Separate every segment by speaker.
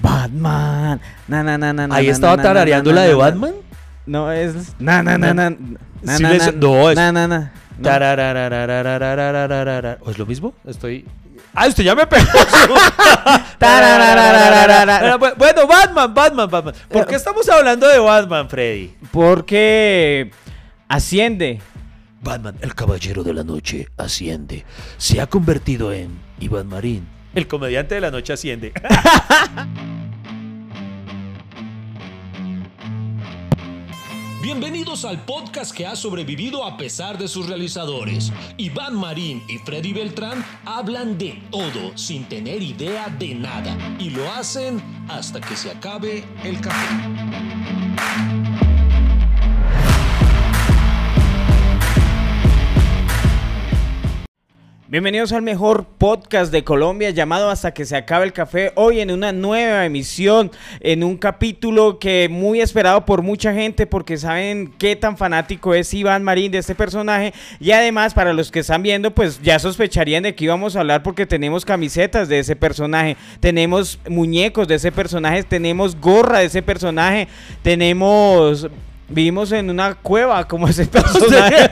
Speaker 1: Batman.
Speaker 2: Ahí estaba tarareando la de Batman.
Speaker 1: No es na.
Speaker 2: No es. ¿O es lo mismo? Estoy. ¡Ah, usted ya me pegó! bueno, Batman, Batman, Batman. ¿Por qué estamos hablando de Batman, Freddy?
Speaker 1: Porque asciende
Speaker 2: Batman, el caballero de la noche, asciende. Se ha convertido en Iván Marín. El comediante de la noche asciende.
Speaker 3: Bienvenidos al podcast que ha sobrevivido a pesar de sus realizadores. Iván Marín y Freddy Beltrán hablan de todo sin tener idea de nada y lo hacen hasta que se acabe el café.
Speaker 1: Bienvenidos al mejor podcast de Colombia llamado Hasta que se acabe el café. Hoy en una nueva emisión, en un capítulo que muy esperado por mucha gente porque saben qué tan fanático es Iván Marín de este personaje. Y además para los que están viendo pues ya sospecharían de que íbamos a hablar porque tenemos camisetas de ese personaje, tenemos muñecos de ese personaje, tenemos gorra de ese personaje, tenemos... Vivimos en una cueva como ese personaje.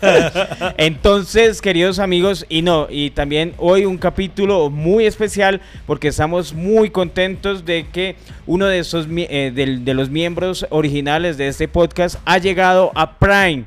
Speaker 1: Entonces, queridos amigos, y no, y también hoy un capítulo muy especial porque estamos muy contentos de que uno de esos eh, de, los miembros originales de este podcast ha llegado a Prime.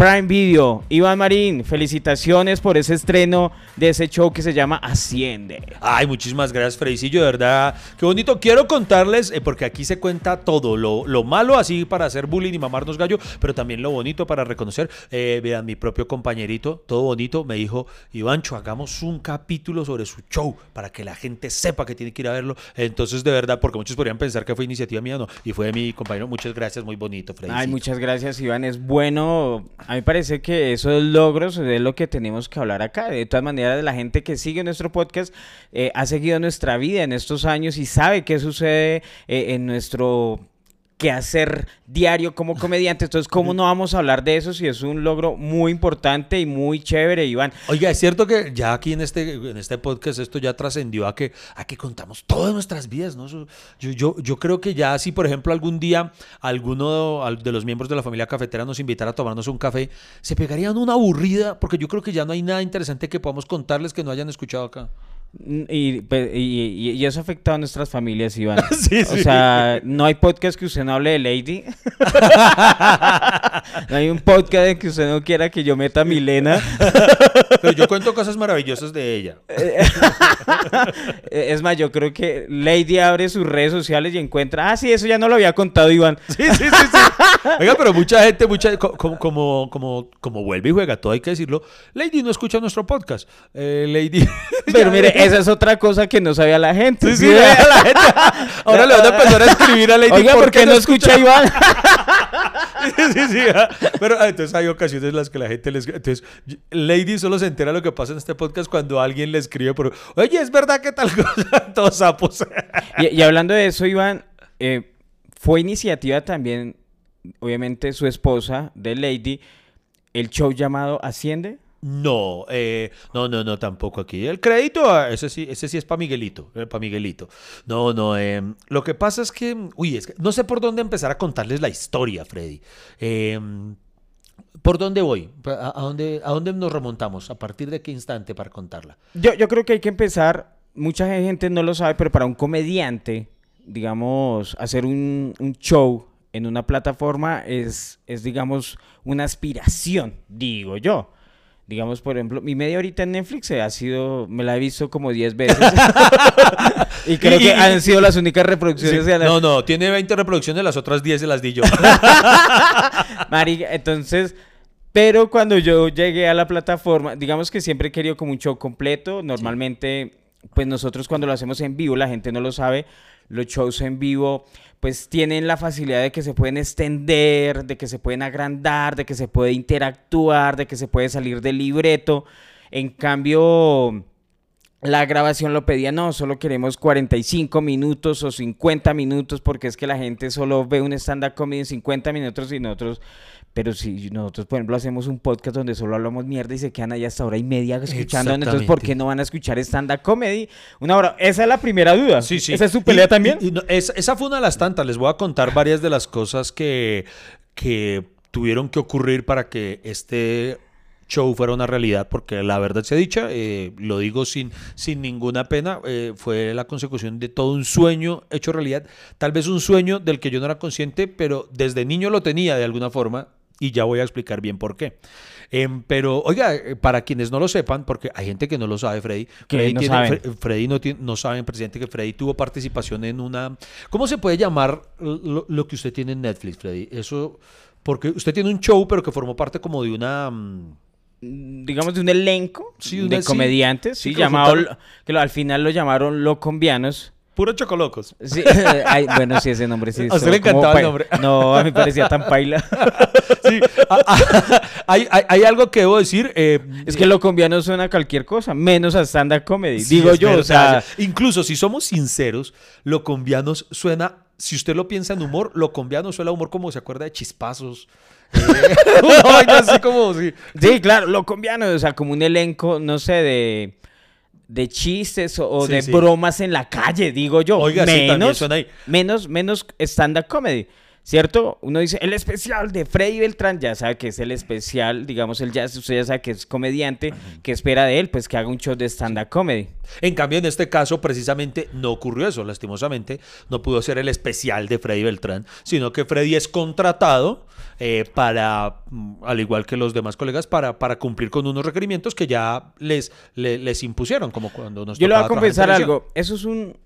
Speaker 1: Prime Video. Iván Marín, felicitaciones por ese estreno de ese show que se llama Asciende.
Speaker 2: Ay, muchísimas gracias, Fredicillo, de verdad. Qué bonito. Quiero contarles, eh, porque aquí se cuenta todo. Lo, lo malo, así para hacer bullying y mamarnos gallo, pero también lo bonito para reconocer. Eh, vean, mi propio compañerito, todo bonito, me dijo, Ivancho, hagamos un capítulo sobre su show para que la gente sepa que tiene que ir a verlo. Entonces, de verdad, porque muchos podrían pensar que fue iniciativa mía, no. Y fue de mi compañero. Muchas gracias, muy bonito, Freddy.
Speaker 1: Ay, muchas gracias, Iván. Es bueno. A mí parece que esos logros es lo que tenemos que hablar acá. De todas maneras, la gente que sigue nuestro podcast eh, ha seguido nuestra vida en estos años y sabe qué sucede eh, en nuestro quehacer diario como comediante. Entonces, ¿cómo no vamos a hablar de eso si es un logro muy importante y muy chévere, Iván?
Speaker 2: Oiga, es cierto que ya aquí en este, en este podcast esto ya trascendió a que, a que contamos todas nuestras vidas, ¿no? Yo, yo, yo creo que ya si, por ejemplo, algún día alguno al- de los miembros de la familia cafetera nos invitara a tomarnos un café, se pegarían una aburrida, porque yo creo que ya no hay nada interesante que podamos contarles que no hayan escuchado acá.
Speaker 1: Y, y- y- y eso ha afectado a nuestras familias, Iván.
Speaker 2: Sí,
Speaker 1: O
Speaker 2: sí.
Speaker 1: sea, no hay podcast que usted no hable de Lady. no hay un podcast en que usted no quiera que yo meta a Milena.
Speaker 2: Pero yo cuento cosas maravillosas de ella.
Speaker 1: es más, yo creo que Lady abre sus redes sociales y encuentra, ah, sí, eso ya no lo había contado Iván.
Speaker 2: Sí, sí, sí, sí. Oiga, pero mucha gente, mucha, co- como, como, como, como vuelve y juega, todo hay que decirlo. Lady no escucha nuestro podcast. Eh, Lady.
Speaker 1: Pero mire, esa es otra cosa que no sabía la gente.
Speaker 2: Sí, sí, la gente. Ahora le van a empezar a escribir a Lady.
Speaker 1: Oiga, ¿por qué no escucha a Iván?
Speaker 2: sí, sí, sí. Pero ah, entonces hay ocasiones en las que la gente les. Entonces, Lady solo se entera lo que pasa en este podcast cuando alguien le escribe por. Oye, es verdad que tal cosa. Todos sapos.
Speaker 1: Y, y hablando de eso, Iván, eh, fue iniciativa también, obviamente, su esposa de Lady, el show llamado Asciende.
Speaker 2: No, eh, no, no, no, tampoco aquí. El crédito, ah, ese sí, ese sí es para Miguelito, para Miguelito. No, no, eh, lo que pasa es que, uy, es que no sé por dónde empezar a contarles la historia, Freddy. Eh, ¿Por dónde voy? ¿A, a dónde, ¿A dónde nos remontamos? ¿A partir de qué instante para contarla?
Speaker 1: Yo, yo creo que hay que empezar, mucha gente no lo sabe, pero para un comediante, digamos, hacer un, un show en una plataforma es, es, digamos, una aspiración, digo yo. Digamos, por ejemplo, mi media horita en Netflix ha sido, me la he visto como 10 veces. y creo que han sido las únicas reproducciones.
Speaker 2: Sí,
Speaker 1: de la-
Speaker 2: No, no, tiene 20 reproducciones, las otras 10 se las di yo.
Speaker 1: Marica, entonces, pero cuando yo llegué a la plataforma, digamos que siempre he querido como un show completo. Normalmente, pues nosotros cuando lo hacemos en vivo, la gente no lo sabe, los shows en vivo, pues tienen la facilidad de que se pueden extender, de que se pueden agrandar, de que se puede interactuar, de que se puede salir del libreto. En cambio, la grabación lo pedía, no, solo queremos 45 minutos o 50 minutos porque es que la gente solo ve un stand-up comedy en 50 minutos y nosotros Pero si nosotros, por ejemplo, hacemos un podcast donde solo hablamos mierda y se quedan ahí hasta hora y media escuchando, entonces, ¿por qué no van a escuchar stand-up comedy? Una hora. Esa es la primera duda.
Speaker 2: Sí, sí.
Speaker 1: ¿Esa es su pelea
Speaker 2: Y-
Speaker 1: también?
Speaker 2: y- y no, es- esa fue una de las tantas. Les voy a contar varias de las cosas que, que tuvieron que ocurrir para que este show fuera una realidad, porque la verdad se dicha, eh, lo digo sin, sin ninguna pena, eh, fue la consecución de todo un sueño hecho realidad, tal vez un sueño del que yo no era consciente, pero desde niño lo tenía de alguna forma y ya voy a explicar bien por qué. Em, pero, oiga, eh, para quienes no lo sepan, porque hay gente que no lo sabe, Freddy, Freddy,
Speaker 1: no
Speaker 2: tiene-
Speaker 1: saben.
Speaker 2: Fre- Freddy no, tiene- no saben, presidente, que Freddy tuvo participación en una... ¿Cómo se puede llamar lo, lo que usted tiene en Netflix, Freddy? Eso, porque usted tiene un show, pero que formó parte como de una... mm,
Speaker 1: digamos, de un elenco
Speaker 2: Sí, una-
Speaker 1: de comediantes,
Speaker 2: Sí,
Speaker 1: llamado, que lo- al final lo llamaron locombianos.
Speaker 2: Puro chocolocos.
Speaker 1: Sí, ay, bueno, sí, ese nombre sí.
Speaker 2: A usted le encantaba el nombre.
Speaker 1: No, a mí parecía tan paila.
Speaker 2: Sí, hay, hay- hay algo que debo decir. eh,
Speaker 1: Es que locombiano suena a cualquier cosa, menos a stand-up comedy.
Speaker 2: Sí,
Speaker 1: Digo yo, o sea,
Speaker 2: incluso si somos sinceros, lo combianos suena, si usted lo piensa en humor, lo combiano suena a humor como se acuerda de chispazos. Eh, vaina así como sí.
Speaker 1: sí, claro, locombiano, o sea, como un elenco, no sé, de, de chistes o,
Speaker 2: Sí,
Speaker 1: de
Speaker 2: sí.
Speaker 1: bromas en la calle, digo yo.
Speaker 2: Oiga, sí, también
Speaker 1: menos,
Speaker 2: suena ahí.
Speaker 1: menos, menos stand-up comedy. ¿Cierto? Uno dice, el especial de Freddy Beltrán, ya sabe que es el especial, digamos, el jazz, usted ya sabe que es comediante, que espera de él, pues que haga un show de stand-up comedy.
Speaker 2: En cambio, en este caso, precisamente no ocurrió eso. Lastimosamente, no pudo ser el especial de Freddy Beltrán, sino que Freddy es contratado eh, para, mm, al igual que los demás colegas, para, para cumplir con unos requerimientos que ya les, le- les, impusieron, como cuando nos
Speaker 1: Yo le voy a confesar algo. Eso es un-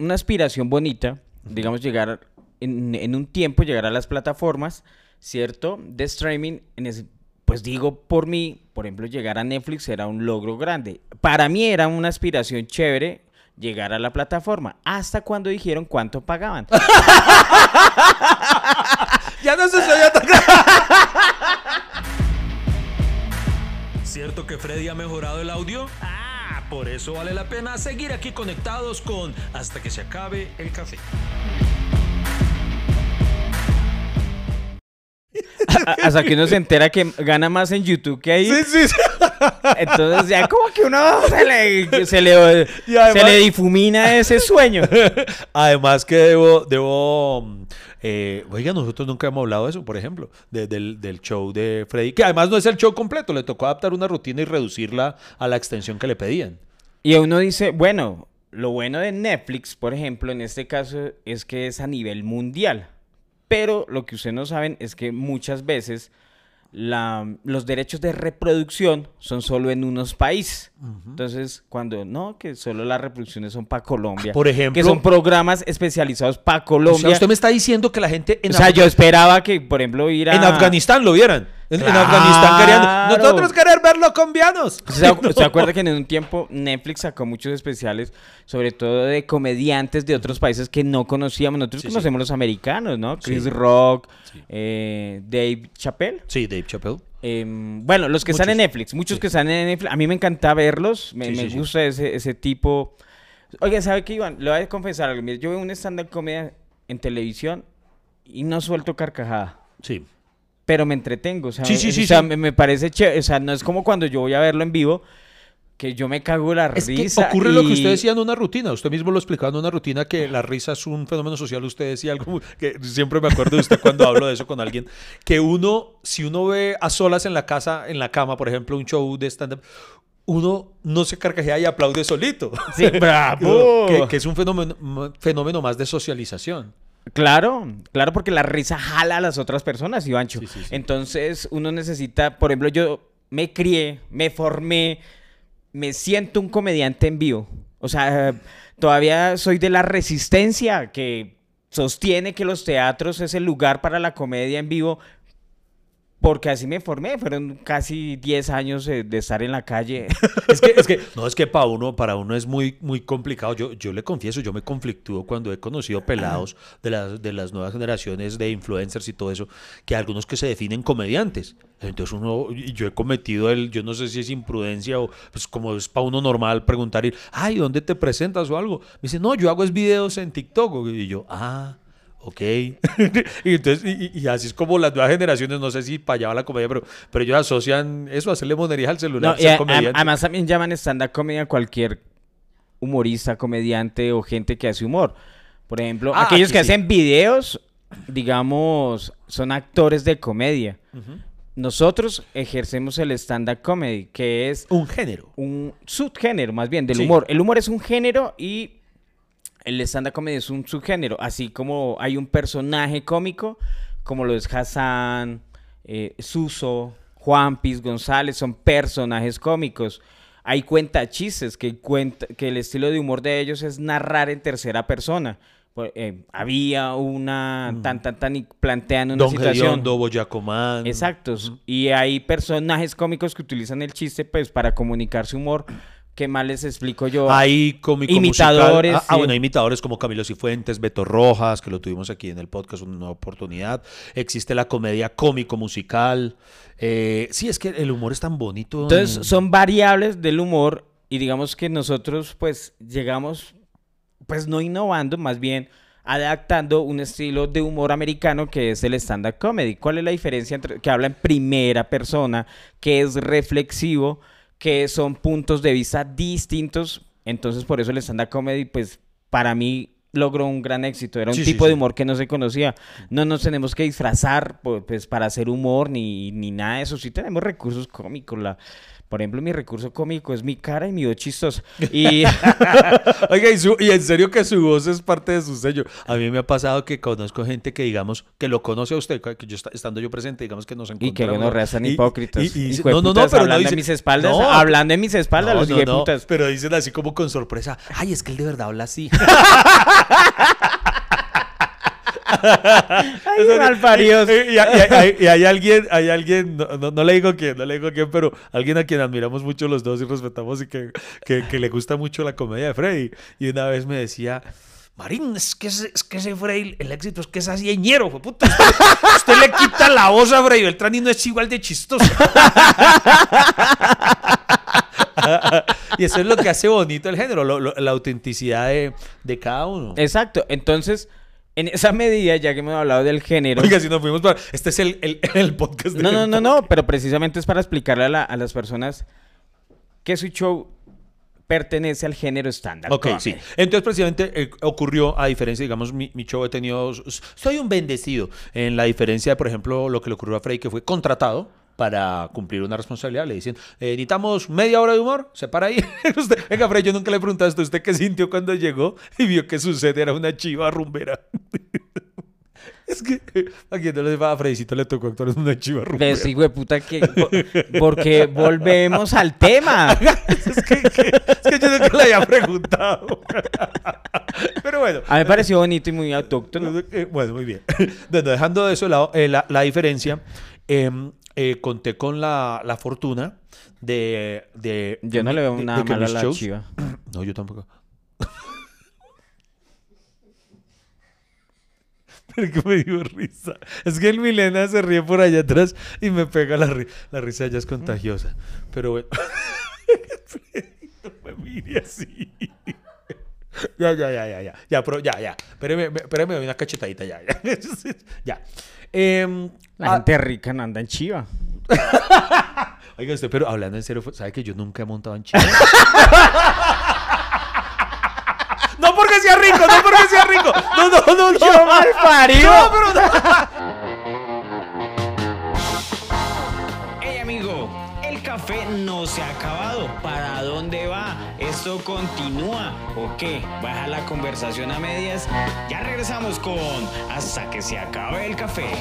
Speaker 1: una aspiración bonita, digamos, llegar en, en un tiempo, llegar a las plataformas, ¿cierto? De streaming. En ese- pues digo, por mí, por ejemplo, llegar a Netflix era un logro grande. Para mí era una aspiración chévere llegar a la plataforma. Hasta cuando dijeron cuánto pagaban.
Speaker 2: Ya no se tan
Speaker 3: ¿Cierto que Freddy ha mejorado el audio? Ah, por eso vale la pena seguir aquí conectados con Hasta que se acabe el café.
Speaker 1: Hasta que uno se entera que gana más en YouTube que ahí.
Speaker 2: Sí, sí, sí.
Speaker 1: Entonces ya como que uno se le, se le,
Speaker 2: Y además-
Speaker 1: se le difumina ese sueño.
Speaker 2: Además que debo, debo, eh, oiga, nosotros nunca hemos hablado de eso, por ejemplo, de- del, del show de Freddy, que además no es el show completo, le tocó adaptar una rutina y reducirla a la extensión que le pedían.
Speaker 1: Y uno dice, bueno, lo bueno de Netflix, por ejemplo, en este caso, es que es a nivel mundial. Pero lo que ustedes no saben es que muchas veces la- los derechos de reproducción son solo en unos países. Entonces, cuando no, que solo las reproducciones son para Colombia.
Speaker 2: Por ejemplo-
Speaker 1: Que son programas especializados para
Speaker 2: O
Speaker 1: Colombia.
Speaker 2: sea, usted me está diciendo que la gente en,
Speaker 1: O sea,
Speaker 2: Af-
Speaker 1: yo esperaba que, por ejemplo, ir a...
Speaker 2: en Afganistán lo vieran. En. Afganistán querían, nosotros querer ver los colombianos.
Speaker 1: ¿Se, acu- se acuerda que en un tiempo Netflix sacó muchos especiales, sobre todo de comediantes de otros países que no conocíamos? Nosotros
Speaker 2: Sí, sí.
Speaker 1: conocemos los americanos, ¿no? Chris
Speaker 2: Sí.
Speaker 1: Rock, eh, Dave Chappelle.
Speaker 2: Sí, Dave Chappelle.
Speaker 1: Em, bueno, los que están en
Speaker 2: Muchos.
Speaker 1: Netflix, muchos que están en Netflix, a mí me encanta verlos, me, gusta ese, ese tipo. Oiga, ¿sabe qué, Iván? Le voy a confesar algo. Mire, yo veo un stand-up comedia en televisión y no suelto carcajada.
Speaker 2: Sí.
Speaker 1: Pero me entretengo, o sea,
Speaker 2: Sí, sí,
Speaker 1: o
Speaker 2: sí,
Speaker 1: sea,
Speaker 2: sí.
Speaker 1: Me, me parece chévere, o sea, no es como cuando yo voy a verlo en vivo, que yo me cago la
Speaker 2: Es que
Speaker 1: risa.
Speaker 2: ocurre lo que
Speaker 1: y-
Speaker 2: usted decía en una rutina. Usted mismo lo explicaba en una rutina que la risa es un fenómeno social. Usted decía algo que siempre me acuerdo de usted cuando hablo de eso con alguien. Que uno, si uno ve a solas en la casa, en la cama, por ejemplo, un show de stand-up, uno no se carcajea y aplaude solito.
Speaker 1: Sí, bravo.
Speaker 2: que, que es un fenómeno, fenómeno más de socialización.
Speaker 1: Claro, claro, porque la risa jala a las otras personas, Ivancho.
Speaker 2: Sí, sí, sí.
Speaker 1: Entonces, uno necesita, por ejemplo, yo me crié, me formé, me siento un comediante en vivo. O sea, todavía soy de la resistencia que sostiene que los teatros es el lugar para la comedia en vivo. Porque así me formé, fueron casi 10 años eh, de estar en la calle.
Speaker 2: Es que, es que, no, es que para uno, para uno es muy, muy complicado. Yo, yo le confieso, yo me conflictúo cuando he conocido pelados de las, de las nuevas generaciones de influencers y todo eso, que hay algunos que se definen comediantes. Entonces uno, y yo he cometido el, yo no sé si es imprudencia o pues como es para uno normal preguntar, ay, ¿dónde te presentas o algo? Me dice, no, yo hago es videos en TikTok. Y yo, ah, ok. y entonces, y, así es como las nuevas generaciones, no sé si para allá va la comedia, pero, pero ellos asocian eso, hacerle monerías al celular,
Speaker 1: No, y
Speaker 2: ser
Speaker 1: a- a-
Speaker 2: comediante.
Speaker 1: además también llaman stand-up comedy a cualquier humorista, comediante o gente que hace humor. Por ejemplo,
Speaker 2: Ah,
Speaker 1: aquellos que
Speaker 2: sí.
Speaker 1: hacen videos, digamos, son actores de comedia. Nosotros ejercemos el stand-up comedy, que es
Speaker 2: Un género.
Speaker 1: un subgénero más bien del
Speaker 2: Sí.
Speaker 1: humor. El humor es un género y el stand-up comedy es un subgénero. Así como hay un personaje cómico, como lo es Hassan, eh, Suso, Juan Piz González, son personajes cómicos. Hay cuenta chistes, que, cuenta, que el estilo de humor de ellos es narrar en tercera persona. Eh, había una tan tan tan y plantean una
Speaker 2: Don
Speaker 1: situación.
Speaker 2: Gediondo, Boyacomán.
Speaker 1: Exactos. Y hay personajes cómicos que utilizan el chiste pues para comunicar su humor. ¿Qué más les explico yo?
Speaker 2: Hay cómico
Speaker 1: Imitadores,
Speaker 2: musical. Ah, ah,
Speaker 1: sí.
Speaker 2: bueno, hay imitadores como Camilo Cifuentes, Beto Rojas, que lo tuvimos aquí en el podcast, una oportunidad. Existe la comedia cómico musical. Eh, sí, es que el humor es tan bonito.
Speaker 1: Entonces son variables del humor y digamos que nosotros pues llegamos pues no innovando, más bien adaptando un estilo de humor americano que es el stand-up comedy. ¿Cuál es la diferencia entre que habla en primera persona, que es reflexivo, que son puntos de vista distintos? Entonces por eso el stand-up comedy pues para mí logró un gran éxito. Era un
Speaker 2: Sí, sí,
Speaker 1: tipo de
Speaker 2: sí.
Speaker 1: humor que no se conocía. No nos tenemos que disfrazar pues, para hacer humor ni, ni nada de eso. Sí tenemos recursos cómicos. La, por ejemplo, mi recurso cómico es mi cara y mi voz chistosa. Y
Speaker 2: Oiga, y, su- y en serio que su voz es parte de su sello. A mí me ha pasado que conozco gente que, digamos, que lo conoce a usted, que yo esta- estando yo presente, digamos que nos
Speaker 1: Y
Speaker 2: encontramos.
Speaker 1: que gonorrea tan
Speaker 2: y-
Speaker 1: hipócritas.
Speaker 2: y- y no, no, no, pero no
Speaker 1: hablando
Speaker 2: dice-
Speaker 1: en mis espaldas,
Speaker 2: no,
Speaker 1: hablando en mis espaldas,
Speaker 2: no,
Speaker 1: los
Speaker 2: no, no, pero dicen así como con sorpresa, ay, es que él de verdad habla así.
Speaker 1: Ay, malparidos.
Speaker 2: Y, y- y hay, y hay alguien, hay alguien, no, no- no le digo quién, no le digo quién, pero alguien a quien admiramos mucho los dos y respetamos y que, que, que le gusta mucho la comedia de Freddy. Y una vez me decía, Marín, es que ese, es que ese Freddy, el éxito es que es así ñero, fue puta. Usted, usted le quita la voz a Freddy Beltrán y no es igual de chistoso. y eso es lo que hace bonito el género, lo- lo- la autenticidad de, de cada uno.
Speaker 1: Exacto. Entonces, en esa medida, ya que hemos hablado del género.
Speaker 2: Oiga, si nos fuimos para... Este es el, el, el podcast de...
Speaker 1: No, no, no, no, pero precisamente es para explicarle a, la- a las personas que su show pertenece al género estándar.
Speaker 2: Ok, sí. Entonces, precisamente eh, ocurrió, a diferencia, digamos, mi, mi show he tenido. Soy un bendecido. En la diferencia de, por ejemplo, lo que le ocurrió a Frey, que fue contratado para cumplir una responsabilidad. Le dicen, eh, necesitamos media hora de humor. Se para ahí. Usted- venga, Frey, yo nunca le he preguntado esto. ¿Usted qué sintió cuando llegó y vio que su sede era una chiva rumbera? es que a quien no le va a Freycito le tocó actuar en una chiva rumbera.
Speaker 1: Ves, hijo de puta, que... po- Porque volvemos al tema.
Speaker 2: es, que, que- es que yo nunca le había preguntado. Pero bueno.
Speaker 1: A mí me pareció bonito y muy autóctono.
Speaker 2: Eh, Bueno, muy bien. Bueno, dejando de eso eh, la, la diferencia, em, eh, conté con la, la fortuna de, de-
Speaker 1: Yo no le veo
Speaker 2: de-
Speaker 1: nada
Speaker 2: de que
Speaker 1: malo a
Speaker 2: mis
Speaker 1: la
Speaker 2: shows-
Speaker 1: chiva.
Speaker 2: No, yo tampoco. Pero que me dio risa. Es que el Milena se ríe por allá atrás y me pega la, ri- la risa, ya es contagiosa. Pero bueno. no me mire así. Ya, ya, ya, ya, ya. Ya, pero ya, ya. Espéreme, me- espéreme, doy una cachetadita, ya, ya. ya. Em,
Speaker 1: La
Speaker 2: ah,
Speaker 1: gente rica no anda en chiva.
Speaker 2: Oiga usted, pero hablando en serio, ¿sabe que yo nunca he montado en chiva? no porque sea rico, no porque sea rico. No, no, no, no.
Speaker 1: ¡Yo mal parido!
Speaker 2: No, pero no.
Speaker 1: Hey amigo, el café no se ha acabado. ¿Para dónde va? ¿Esto continúa o qué? ¿Baja la conversación a medias? Ya regresamos con Hasta que se acabe el café.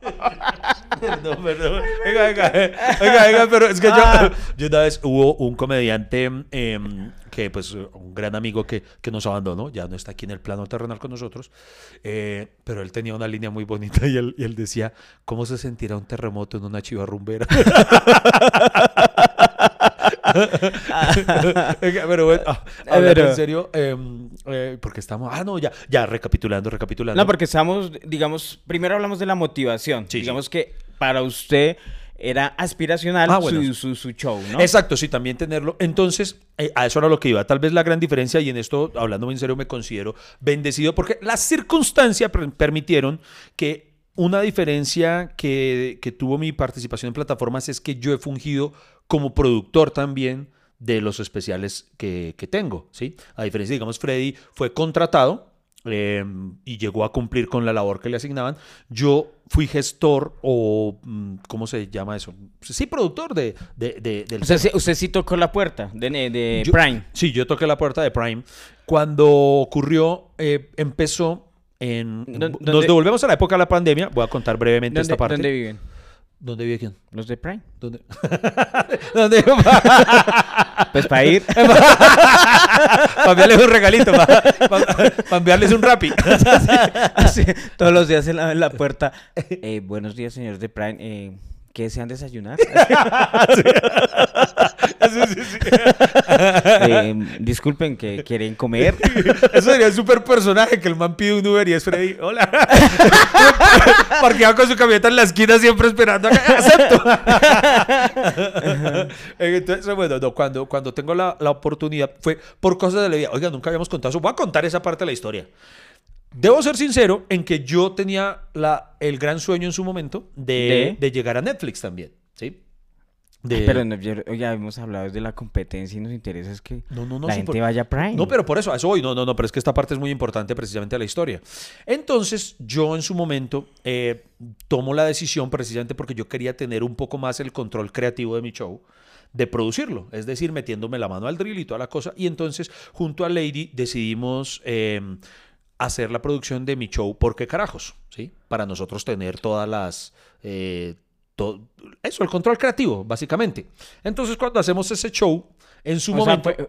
Speaker 2: Perdón, perdón. Venga, venga, venga, venga, pero es que yo, yo una vez hubo un comediante em, que, pues, un gran amigo que, que nos abandonó, ya no está aquí en el plano terrenal con nosotros, eh, pero él tenía una línea muy bonita y él, y él decía, ¿cómo se sentirá un terremoto en una chiva rumbera? Pero bueno, ah,
Speaker 1: Pero-
Speaker 2: en serio, em, eh, porque estamos, ah, no, ya, ya, recapitulando, recapitulando.
Speaker 1: No, porque estamos, digamos, primero hablamos de la motivación.
Speaker 2: Sí,
Speaker 1: digamos que para usted era aspiracional
Speaker 2: Ah, bueno.
Speaker 1: su, su, su show, ¿no?
Speaker 2: Exacto, sí, también tenerlo. Entonces, eh, a eso era lo que iba. Tal vez la gran diferencia, y en esto, hablando en serio, me considero bendecido porque las circunstancias per- permitieron que una diferencia que, que tuvo mi participación en plataformas es que yo he fungido como productor también de los especiales que, que tengo, ¿sí? A diferencia, digamos, Freddy fue contratado eh, y llegó a cumplir con la labor que le asignaban. Yo fui gestor o, mm, ¿cómo se llama eso? Sí, productor de, de- de- del
Speaker 1: O sea, sí- usted sí tocó la puerta de, de
Speaker 2: yo-
Speaker 1: Prime.
Speaker 2: Sí, yo toqué la puerta de Prime. Cuando ocurrió, eh, empezó en...
Speaker 1: ¿Dó-
Speaker 2: Nos devolvemos a la época de la pandemia. Voy a contar brevemente
Speaker 1: ¿Dónde,
Speaker 2: esta parte.
Speaker 1: dónde viven?
Speaker 2: ¿Dónde vive quién?
Speaker 1: Los de Prime.
Speaker 2: ¿Dónde? ¿Dónde?
Speaker 1: Pues para ir.
Speaker 2: para enviarles un regalito, para, enviarles un rapi.
Speaker 1: Así, todos los días en la, en la puerta. Eh, buenos días, señores de Prime. Eh, ¿Qué desean desayunar? Eh, disculpen, que quieren comer.
Speaker 2: Eso sería un super personaje que el man pide un Uber y es Freddy. Hola. Parqueado con su camioneta en la esquina siempre esperando. a que- ¡Acepto! Entonces, bueno, no, cuando, cuando tengo la, la oportunidad fue por cosas de la vida. Oiga, nunca habíamos contado eso. Voy a contar esa parte de la historia. Debo ser sincero en que yo tenía la, el gran sueño en su momento de,
Speaker 1: ¿De?
Speaker 2: de llegar a Netflix también. ¿Sí? De-
Speaker 1: Pero no, ya hemos hablado de la competencia y nos interesa es que
Speaker 2: No, no, no,
Speaker 1: la
Speaker 2: sí,
Speaker 1: gente
Speaker 2: por-
Speaker 1: vaya a Prime.
Speaker 2: No, pero por eso, a eso voy. No, no, no, pero es que esta parte es muy importante precisamente a la historia. Entonces, yo en su momento eh, tomo la decisión precisamente porque yo quería tener un poco más el control creativo de mi show de producirlo, es decir, metiéndome la mano al drill y toda la cosa. Y entonces, junto a Lady, decidimos eh, hacer la producción de mi show, ¿por qué carajos? ¿Sí? Para nosotros tener todas las... eh, eso, el control creativo, básicamente. Entonces, cuando hacemos ese show, en su
Speaker 1: O sea,
Speaker 2: momento...
Speaker 1: fue, eh,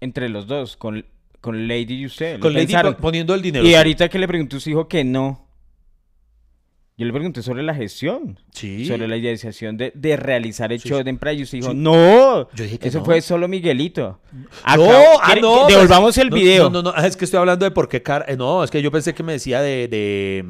Speaker 1: entre los dos, con, con Lady y usted.
Speaker 2: Con Lady
Speaker 1: pensaron.
Speaker 2: poniendo el dinero.
Speaker 1: Y ahorita que le preguntó a su hijo que no. Yo le pregunté sobre la gestión.
Speaker 2: Sí.
Speaker 1: Sobre la idealización de, de realizar el
Speaker 2: Sí,
Speaker 1: show de Empresa. Y usted dijo,
Speaker 2: Sí.
Speaker 1: no.
Speaker 2: Yo dije que
Speaker 1: Eso
Speaker 2: no.
Speaker 1: fue solo Miguelito.
Speaker 2: No,
Speaker 1: Acá-
Speaker 2: ah,
Speaker 1: ¿quiere-
Speaker 2: no.
Speaker 1: que- Devolvamos
Speaker 2: pues,
Speaker 1: el
Speaker 2: no,
Speaker 1: video.
Speaker 2: No, no, no, es que estoy hablando de por qué car... eh, No, es que yo pensé que me decía de, de,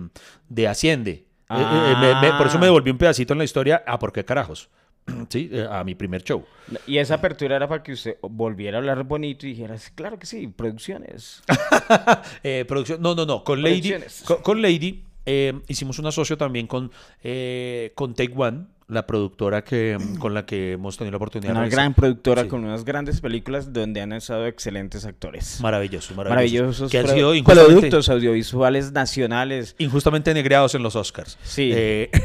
Speaker 2: de Asciende. Eh, eh, me- me- por eso me
Speaker 1: Ah.
Speaker 2: devolví un pedacito en la historia. Ah, ¿por qué carajos? Sí, eh, a mi primer show.
Speaker 1: Y esa apertura era para que usted volviera a hablar bonito y dijera, claro que sí, producciones.
Speaker 2: Eh, producción, no, no, no. Con Lady, con, con Lady eh, hicimos un asocio también con, eh, con Take One, la productora que, con la que hemos tenido la oportunidad
Speaker 1: Una
Speaker 2: de
Speaker 1: gran productora
Speaker 2: Sí.
Speaker 1: con unas grandes películas donde han estado excelentes actores.
Speaker 2: Maravillosos, maravillosos.
Speaker 1: Maravillosos
Speaker 2: Que han sido
Speaker 1: productos audiovisuales nacionales.
Speaker 2: injustamente negreados en los Oscars.
Speaker 1: Sí.
Speaker 2: Eh,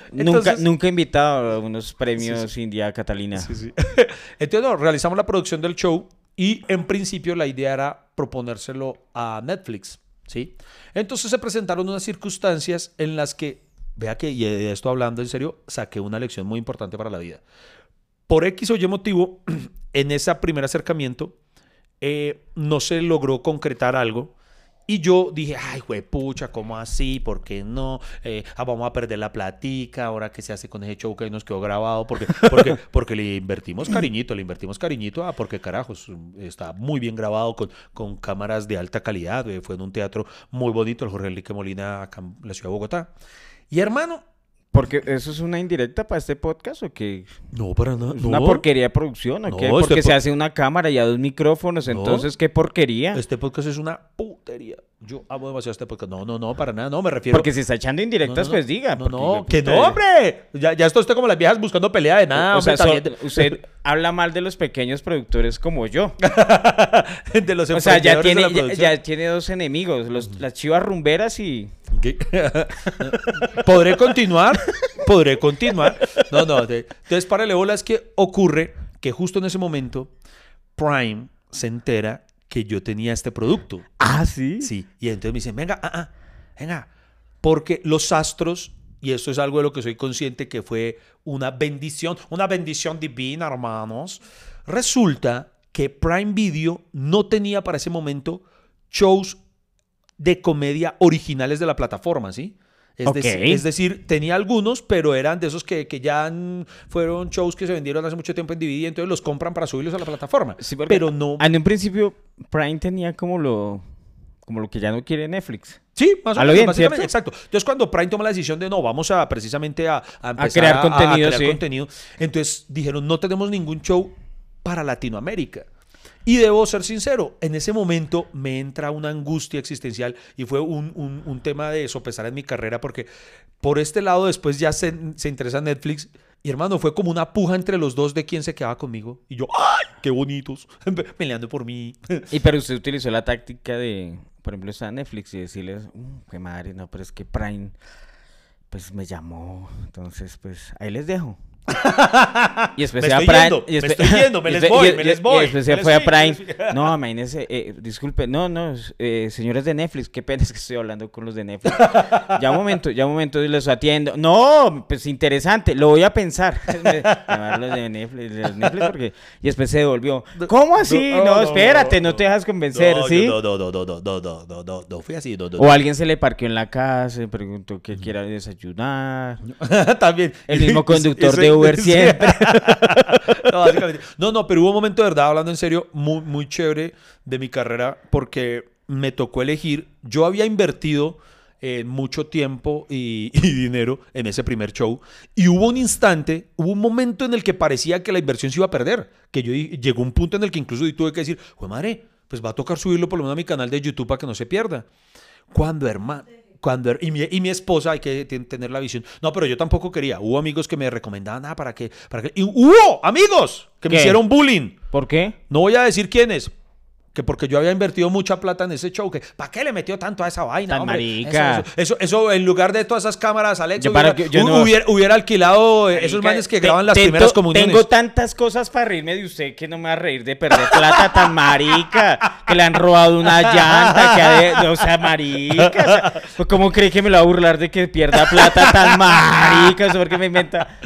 Speaker 1: Nunca,
Speaker 2: entonces-
Speaker 1: nunca invitado a unos premios India Catalina.
Speaker 2: Sí, sí. Entonces, no, realizamos la producción del show y en principio la idea era proponérselo a Netflix, ¿sí? Entonces se presentaron unas circunstancias en las que, vea que, y de esto hablando en serio, saqué una lección muy importante para la vida. Por X o Y motivo, en ese primer acercamiento, eh, no se logró concretar algo. Y yo dije, ay, güey, pucha, ¿cómo así? ¿Por qué no? Eh, ah, vamos a perder la platica, ahora que se hace con ese show que nos quedó grabado, porque, porque, porque le invertimos cariñito, le invertimos cariñito, ah, porque carajos, está muy bien grabado con, con cámaras de alta calidad, eh, fue en un teatro muy bonito, el Jorge Enrique Molina, acá en la ciudad de Bogotá. Y hermano,
Speaker 1: Porque eso es una indirecta para este podcast o que
Speaker 2: no, para nada.
Speaker 1: es una porquería de producción o
Speaker 2: No,
Speaker 1: qué?
Speaker 2: este
Speaker 1: Porque se
Speaker 2: po-
Speaker 1: hace una cámara y a dos micrófonos,
Speaker 2: No.
Speaker 1: entonces qué porquería.
Speaker 2: Este podcast es una putería. Yo amo demasiado este podcast. No, no, no, para nada, no, me refiero.
Speaker 1: Porque si está echando indirectas,
Speaker 2: No, no, no.
Speaker 1: pues diga.
Speaker 2: No, no, que no, hombre. Ya, ya está usted como las viejas buscando pelea de nada.
Speaker 1: o sea, so- usted habla mal de los pequeños productores como yo.
Speaker 2: de, los
Speaker 1: O sea, ya tiene, ya, tiene dos enemigos, los, las chivas rumberas y...
Speaker 2: ¿Qué? ¿Podré continuar? ¿Podré continuar? No, no. de- entonces, para bolas que ocurre que justo en ese momento Prime se entera que yo tenía este producto.
Speaker 1: Ah, sí.
Speaker 2: Sí. Y entonces me dicen, venga, ah, ah, venga. Porque los astros, y esto es algo de lo que soy consciente que fue una bendición, una bendición divina, hermanos. Resulta que Prime Video no tenía para ese momento shows de comedia originales de la plataforma, ¿sí? Es, es decir, tenía algunos, pero eran de esos que, que ya han- fueron shows que se vendieron hace mucho tiempo en DVD, entonces los compran para subirlos a la plataforma.
Speaker 1: Sí,
Speaker 2: pero no...
Speaker 1: En un principio, Prime tenía como lo... como lo que ya no quiere Netflix.
Speaker 2: Sí, más o
Speaker 1: A
Speaker 2: menos,
Speaker 1: bien,
Speaker 2: básicamente, exacto. Entonces, cuando Prime toma la decisión de no, vamos a precisamente a, a empezar
Speaker 1: crear contenido,
Speaker 2: crear
Speaker 1: sí.
Speaker 2: contenido, entonces dijeron, no tenemos ningún show para Latinoamérica. Y debo ser sincero, en ese momento me entra una angustia existencial y fue un, un- tema de sopesar en mi carrera porque por este lado después ya se, se interesa Netflix y hermano, fue como una puja entre los dos de quién se quedaba conmigo. Y yo, ¡ay, qué bonitos! Peleando por mí.
Speaker 1: Y pero usted utilizó la táctica de, por ejemplo, está Netflix y decirles, "Uh, qué madre, no, pero es que Prime, pues me llamó, entonces, pues ahí les dejo. Y después
Speaker 2: Me
Speaker 1: a Prime.
Speaker 2: yendo,
Speaker 1: y
Speaker 2: me
Speaker 1: después-
Speaker 2: estoy yendo, me
Speaker 1: y
Speaker 2: les
Speaker 1: después-
Speaker 2: voy,
Speaker 1: y-
Speaker 2: me
Speaker 1: y-
Speaker 2: les
Speaker 1: y
Speaker 2: voy,
Speaker 1: después
Speaker 2: me
Speaker 1: se fue a Prime. No, imagínese, eh, disculpe, no, no, eh, señores de Netflix, qué pena es que estoy hablando con los de Netflix. ya un momento, ya un momento y les atiendo. No, pues interesante, lo voy a pensar. Llamarlos de Netflix, Netflix porque... Y después se devolvió. ¿Cómo así?
Speaker 2: No,
Speaker 1: No,
Speaker 2: no,
Speaker 1: espérate,
Speaker 2: no,
Speaker 1: no, te dejas convencer,
Speaker 2: No,
Speaker 1: ¿sí?
Speaker 2: No, no, no, no, no, no, no, no, no, fui así, no, no,
Speaker 1: O alguien se le parqueó en la casa y preguntó que quiera desayunar.
Speaker 2: También.
Speaker 1: El mismo conductor de Siempre.
Speaker 2: no, básicamente. no, no, pero hubo un momento de verdad, hablando en serio, muy, muy chévere de mi carrera porque me tocó elegir. Yo había invertido eh, mucho tiempo y, y dinero en ese primer show y hubo un instante, hubo un momento en el que parecía que la inversión se iba a perder. Que yo llegó un punto en el que incluso tuve que decir, pues madre, pues va a tocar subirlo por lo menos a mi canal de YouTube para que no se pierda. Cuando, hermano. Cuando, her- y, mi, y mi esposa, hay que ten- tener la visión. No, pero yo tampoco quería. Hubo amigos que me recomendaban, ah, para que. Para que y hubo amigos que me
Speaker 1: ¿Qué?
Speaker 2: hicieron bullying.
Speaker 1: ¿Por qué?
Speaker 2: No voy a decir quiénes. Que porque yo había invertido mucha plata en ese show. que ¿Para qué le metió tanto a esa vaina?
Speaker 1: Tan
Speaker 2: hombre?
Speaker 1: marica.
Speaker 2: Eso, eso, eso- eso, en lugar de todas esas cámaras, Alex,
Speaker 1: Yo
Speaker 2: hubiera,
Speaker 1: que- yo no-
Speaker 2: hubiera, hubiera alquilado eh, esos manes que
Speaker 1: te-
Speaker 2: graban las primeras comuniones.
Speaker 1: Tengo tantas cosas para reírme de usted que no me va a reír de perder plata tan marica. Que le han robado una llanta. Que ha de- o sea, marica. o sea, pues, ¿Cómo cree que me lo va a burlar de que pierda plata tan marica? Eso porque me inventa.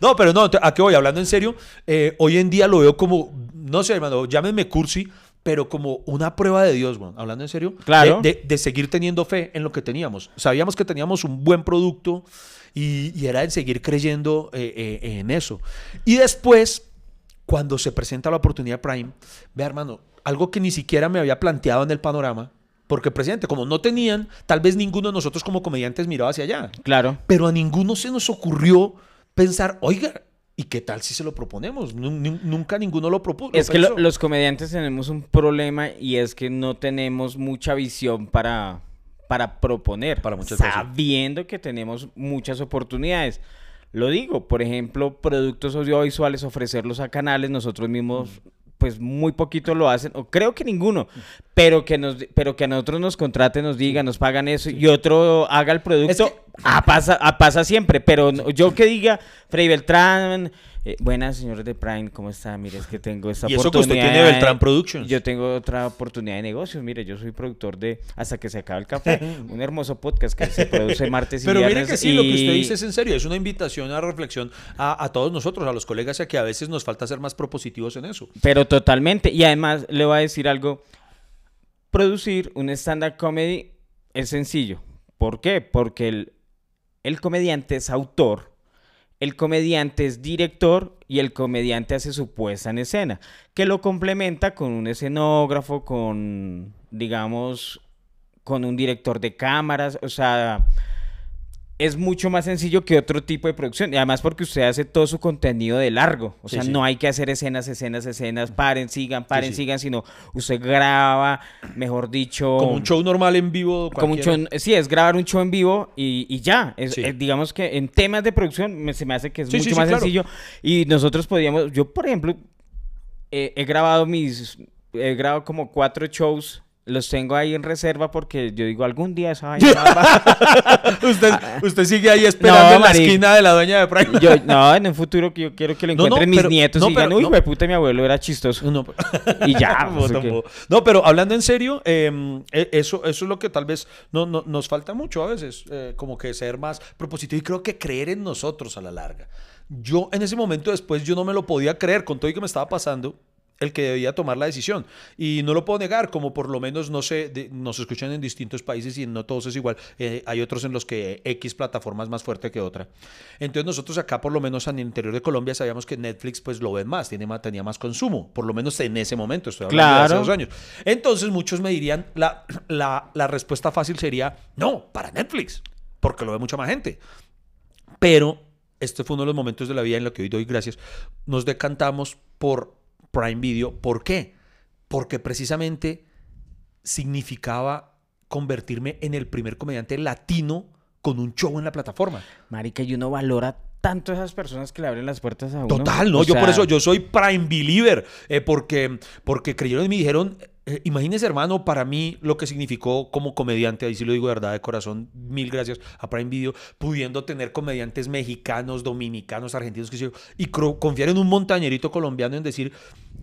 Speaker 2: No, pero no, ¿a qué voy? Hablando en serio, eh, hoy en día lo veo como, no sé, hermano, llámenme cursi, pero como una prueba de Dios, bueno, hablando en serio,
Speaker 1: Claro.
Speaker 2: de, de- de seguir teniendo fe en lo que teníamos. Sabíamos que teníamos un buen producto y, y era de seguir creyendo eh, eh, en eso. Y después, cuando se presenta la oportunidad Prime, vea, hermano, algo que ni siquiera me había planteado en el panorama, porque, presidente, como no tenían, tal vez ninguno de nosotros como comediantes miraba hacia allá.
Speaker 1: Claro.
Speaker 2: Pero a ninguno se nos ocurrió pensar, oiga, ¿y qué tal si se lo proponemos? Nun- nun- nunca ninguno lo propuso.
Speaker 1: Es que lo- los comediantes tenemos un problema y es que no tenemos mucha visión para, para proponer,
Speaker 2: Para muchas cosas.
Speaker 1: sabiendo que tenemos muchas oportunidades. Lo digo, por ejemplo, productos audiovisuales, ofrecerlos a canales, nosotros mismos, pues muy poquito lo hacen, o creo que ninguno, pero que nos, pero que a nosotros nos contraten, nos digan, nos pagan eso y otro haga el producto.
Speaker 2: Es que-
Speaker 1: Ah, pasa, ah, pasa siempre, pero no- yo que diga, Freddy Beltrán, eh, buenas señores de Prime, ¿cómo están? Mire, es que tengo esta
Speaker 2: Y eso que usted
Speaker 1: oportunidad.
Speaker 2: tiene Beltrán Productions.
Speaker 1: Yo tengo otra oportunidad de negocios. Mire, yo soy productor de Hasta que se acabe el café, un hermoso podcast que se produce martes y
Speaker 2: Pero mire
Speaker 1: viernes.
Speaker 2: que sí, lo que usted dice es en serio, es una invitación a reflexión a, a todos nosotros, a los colegas, a que a veces nos falta ser más propositivos en eso.
Speaker 1: Pero totalmente. Y además le voy a decir algo. Producir un stand-up comedy es sencillo. ¿Por qué? Porque el, el comediante es autor, el comediante es director y el comediante hace su puesta en escena, que lo complementa con un escenógrafo, con, digamos, con un director de cámaras. O sea, es mucho más sencillo que otro tipo de producción. Y además porque usted hace todo su contenido de largo. O
Speaker 2: Sí,
Speaker 1: sea,
Speaker 2: sí.
Speaker 1: no hay que hacer escenas, escenas, escenas, paren, sigan, paren,
Speaker 2: sí.
Speaker 1: sigan, sino usted graba, mejor dicho...
Speaker 2: Como un show normal en vivo.
Speaker 1: como un show, sí, es grabar un show en vivo y, y ya. Es, digamos que en temas de producción me- se me hace que es mucho más
Speaker 2: claro.
Speaker 1: sencillo. Y nosotros podríamos, yo por ejemplo, eh, he grabado mis, he grabado como cuatro shows. Los tengo ahí en reserva porque yo digo, algún día esa vaina va-
Speaker 2: usted, usted sigue ahí esperando
Speaker 1: No,
Speaker 2: en la
Speaker 1: marica.
Speaker 2: esquina de la dueña de Prime.
Speaker 1: Yo, no, en un futuro que yo quiero que lo
Speaker 2: No, no,
Speaker 1: encuentren mis nietos y digan,
Speaker 2: pero-
Speaker 1: uy,
Speaker 2: no.
Speaker 1: puta, mi abuelo era chistoso. Y ya.
Speaker 2: No,
Speaker 1: pues, ¿o qué?
Speaker 2: tampoco. No, pero hablando en serio, eh, eso, eso es lo que tal vez no, no- nos falta mucho a veces, eh, como que ser más propositivo y creo que creer en nosotros a la larga. Yo en ese momento después yo no me lo podía creer con todo y que me estaba pasando. El que debía tomar la decisión. Y no lo puedo negar, como por lo menos no sé, de- nos escuchan en distintos países y no todos es igual. Eh, hay otros en los que X plataforma es más fuerte que otra. Entonces nosotros acá, por lo menos en el interior de Colombia, sabíamos que Netflix pues lo ven más, tiene más, tenía más consumo, por lo menos en ese momento, estoy hablando de hace
Speaker 1: Claro.
Speaker 2: dos años. Entonces muchos me dirían, la, la, la respuesta fácil sería, no, para Netflix, porque lo ve mucha más gente. Pero este fue uno de los momentos de la vida en los que hoy doy gracias. Nos decantamos por Prime Video. ¿Por qué? Porque precisamente significaba convertirme en el primer comediante latino con un show en la plataforma.
Speaker 1: Marica, y uno valora tanto a esas personas que le abren las puertas a uno.
Speaker 2: Total, no,
Speaker 1: O
Speaker 2: yo por eso, yo soy Prime Believer, eh, porque, porque creyeron en mí, dijeron, eh, imagínese hermano, para mí lo que significó como comediante, ahí sí lo digo de verdad de corazón, mil gracias a Prime Video, pudiendo tener comediantes mexicanos, dominicanos, argentinos, que yo, y confiar en un montañerito colombiano en decir,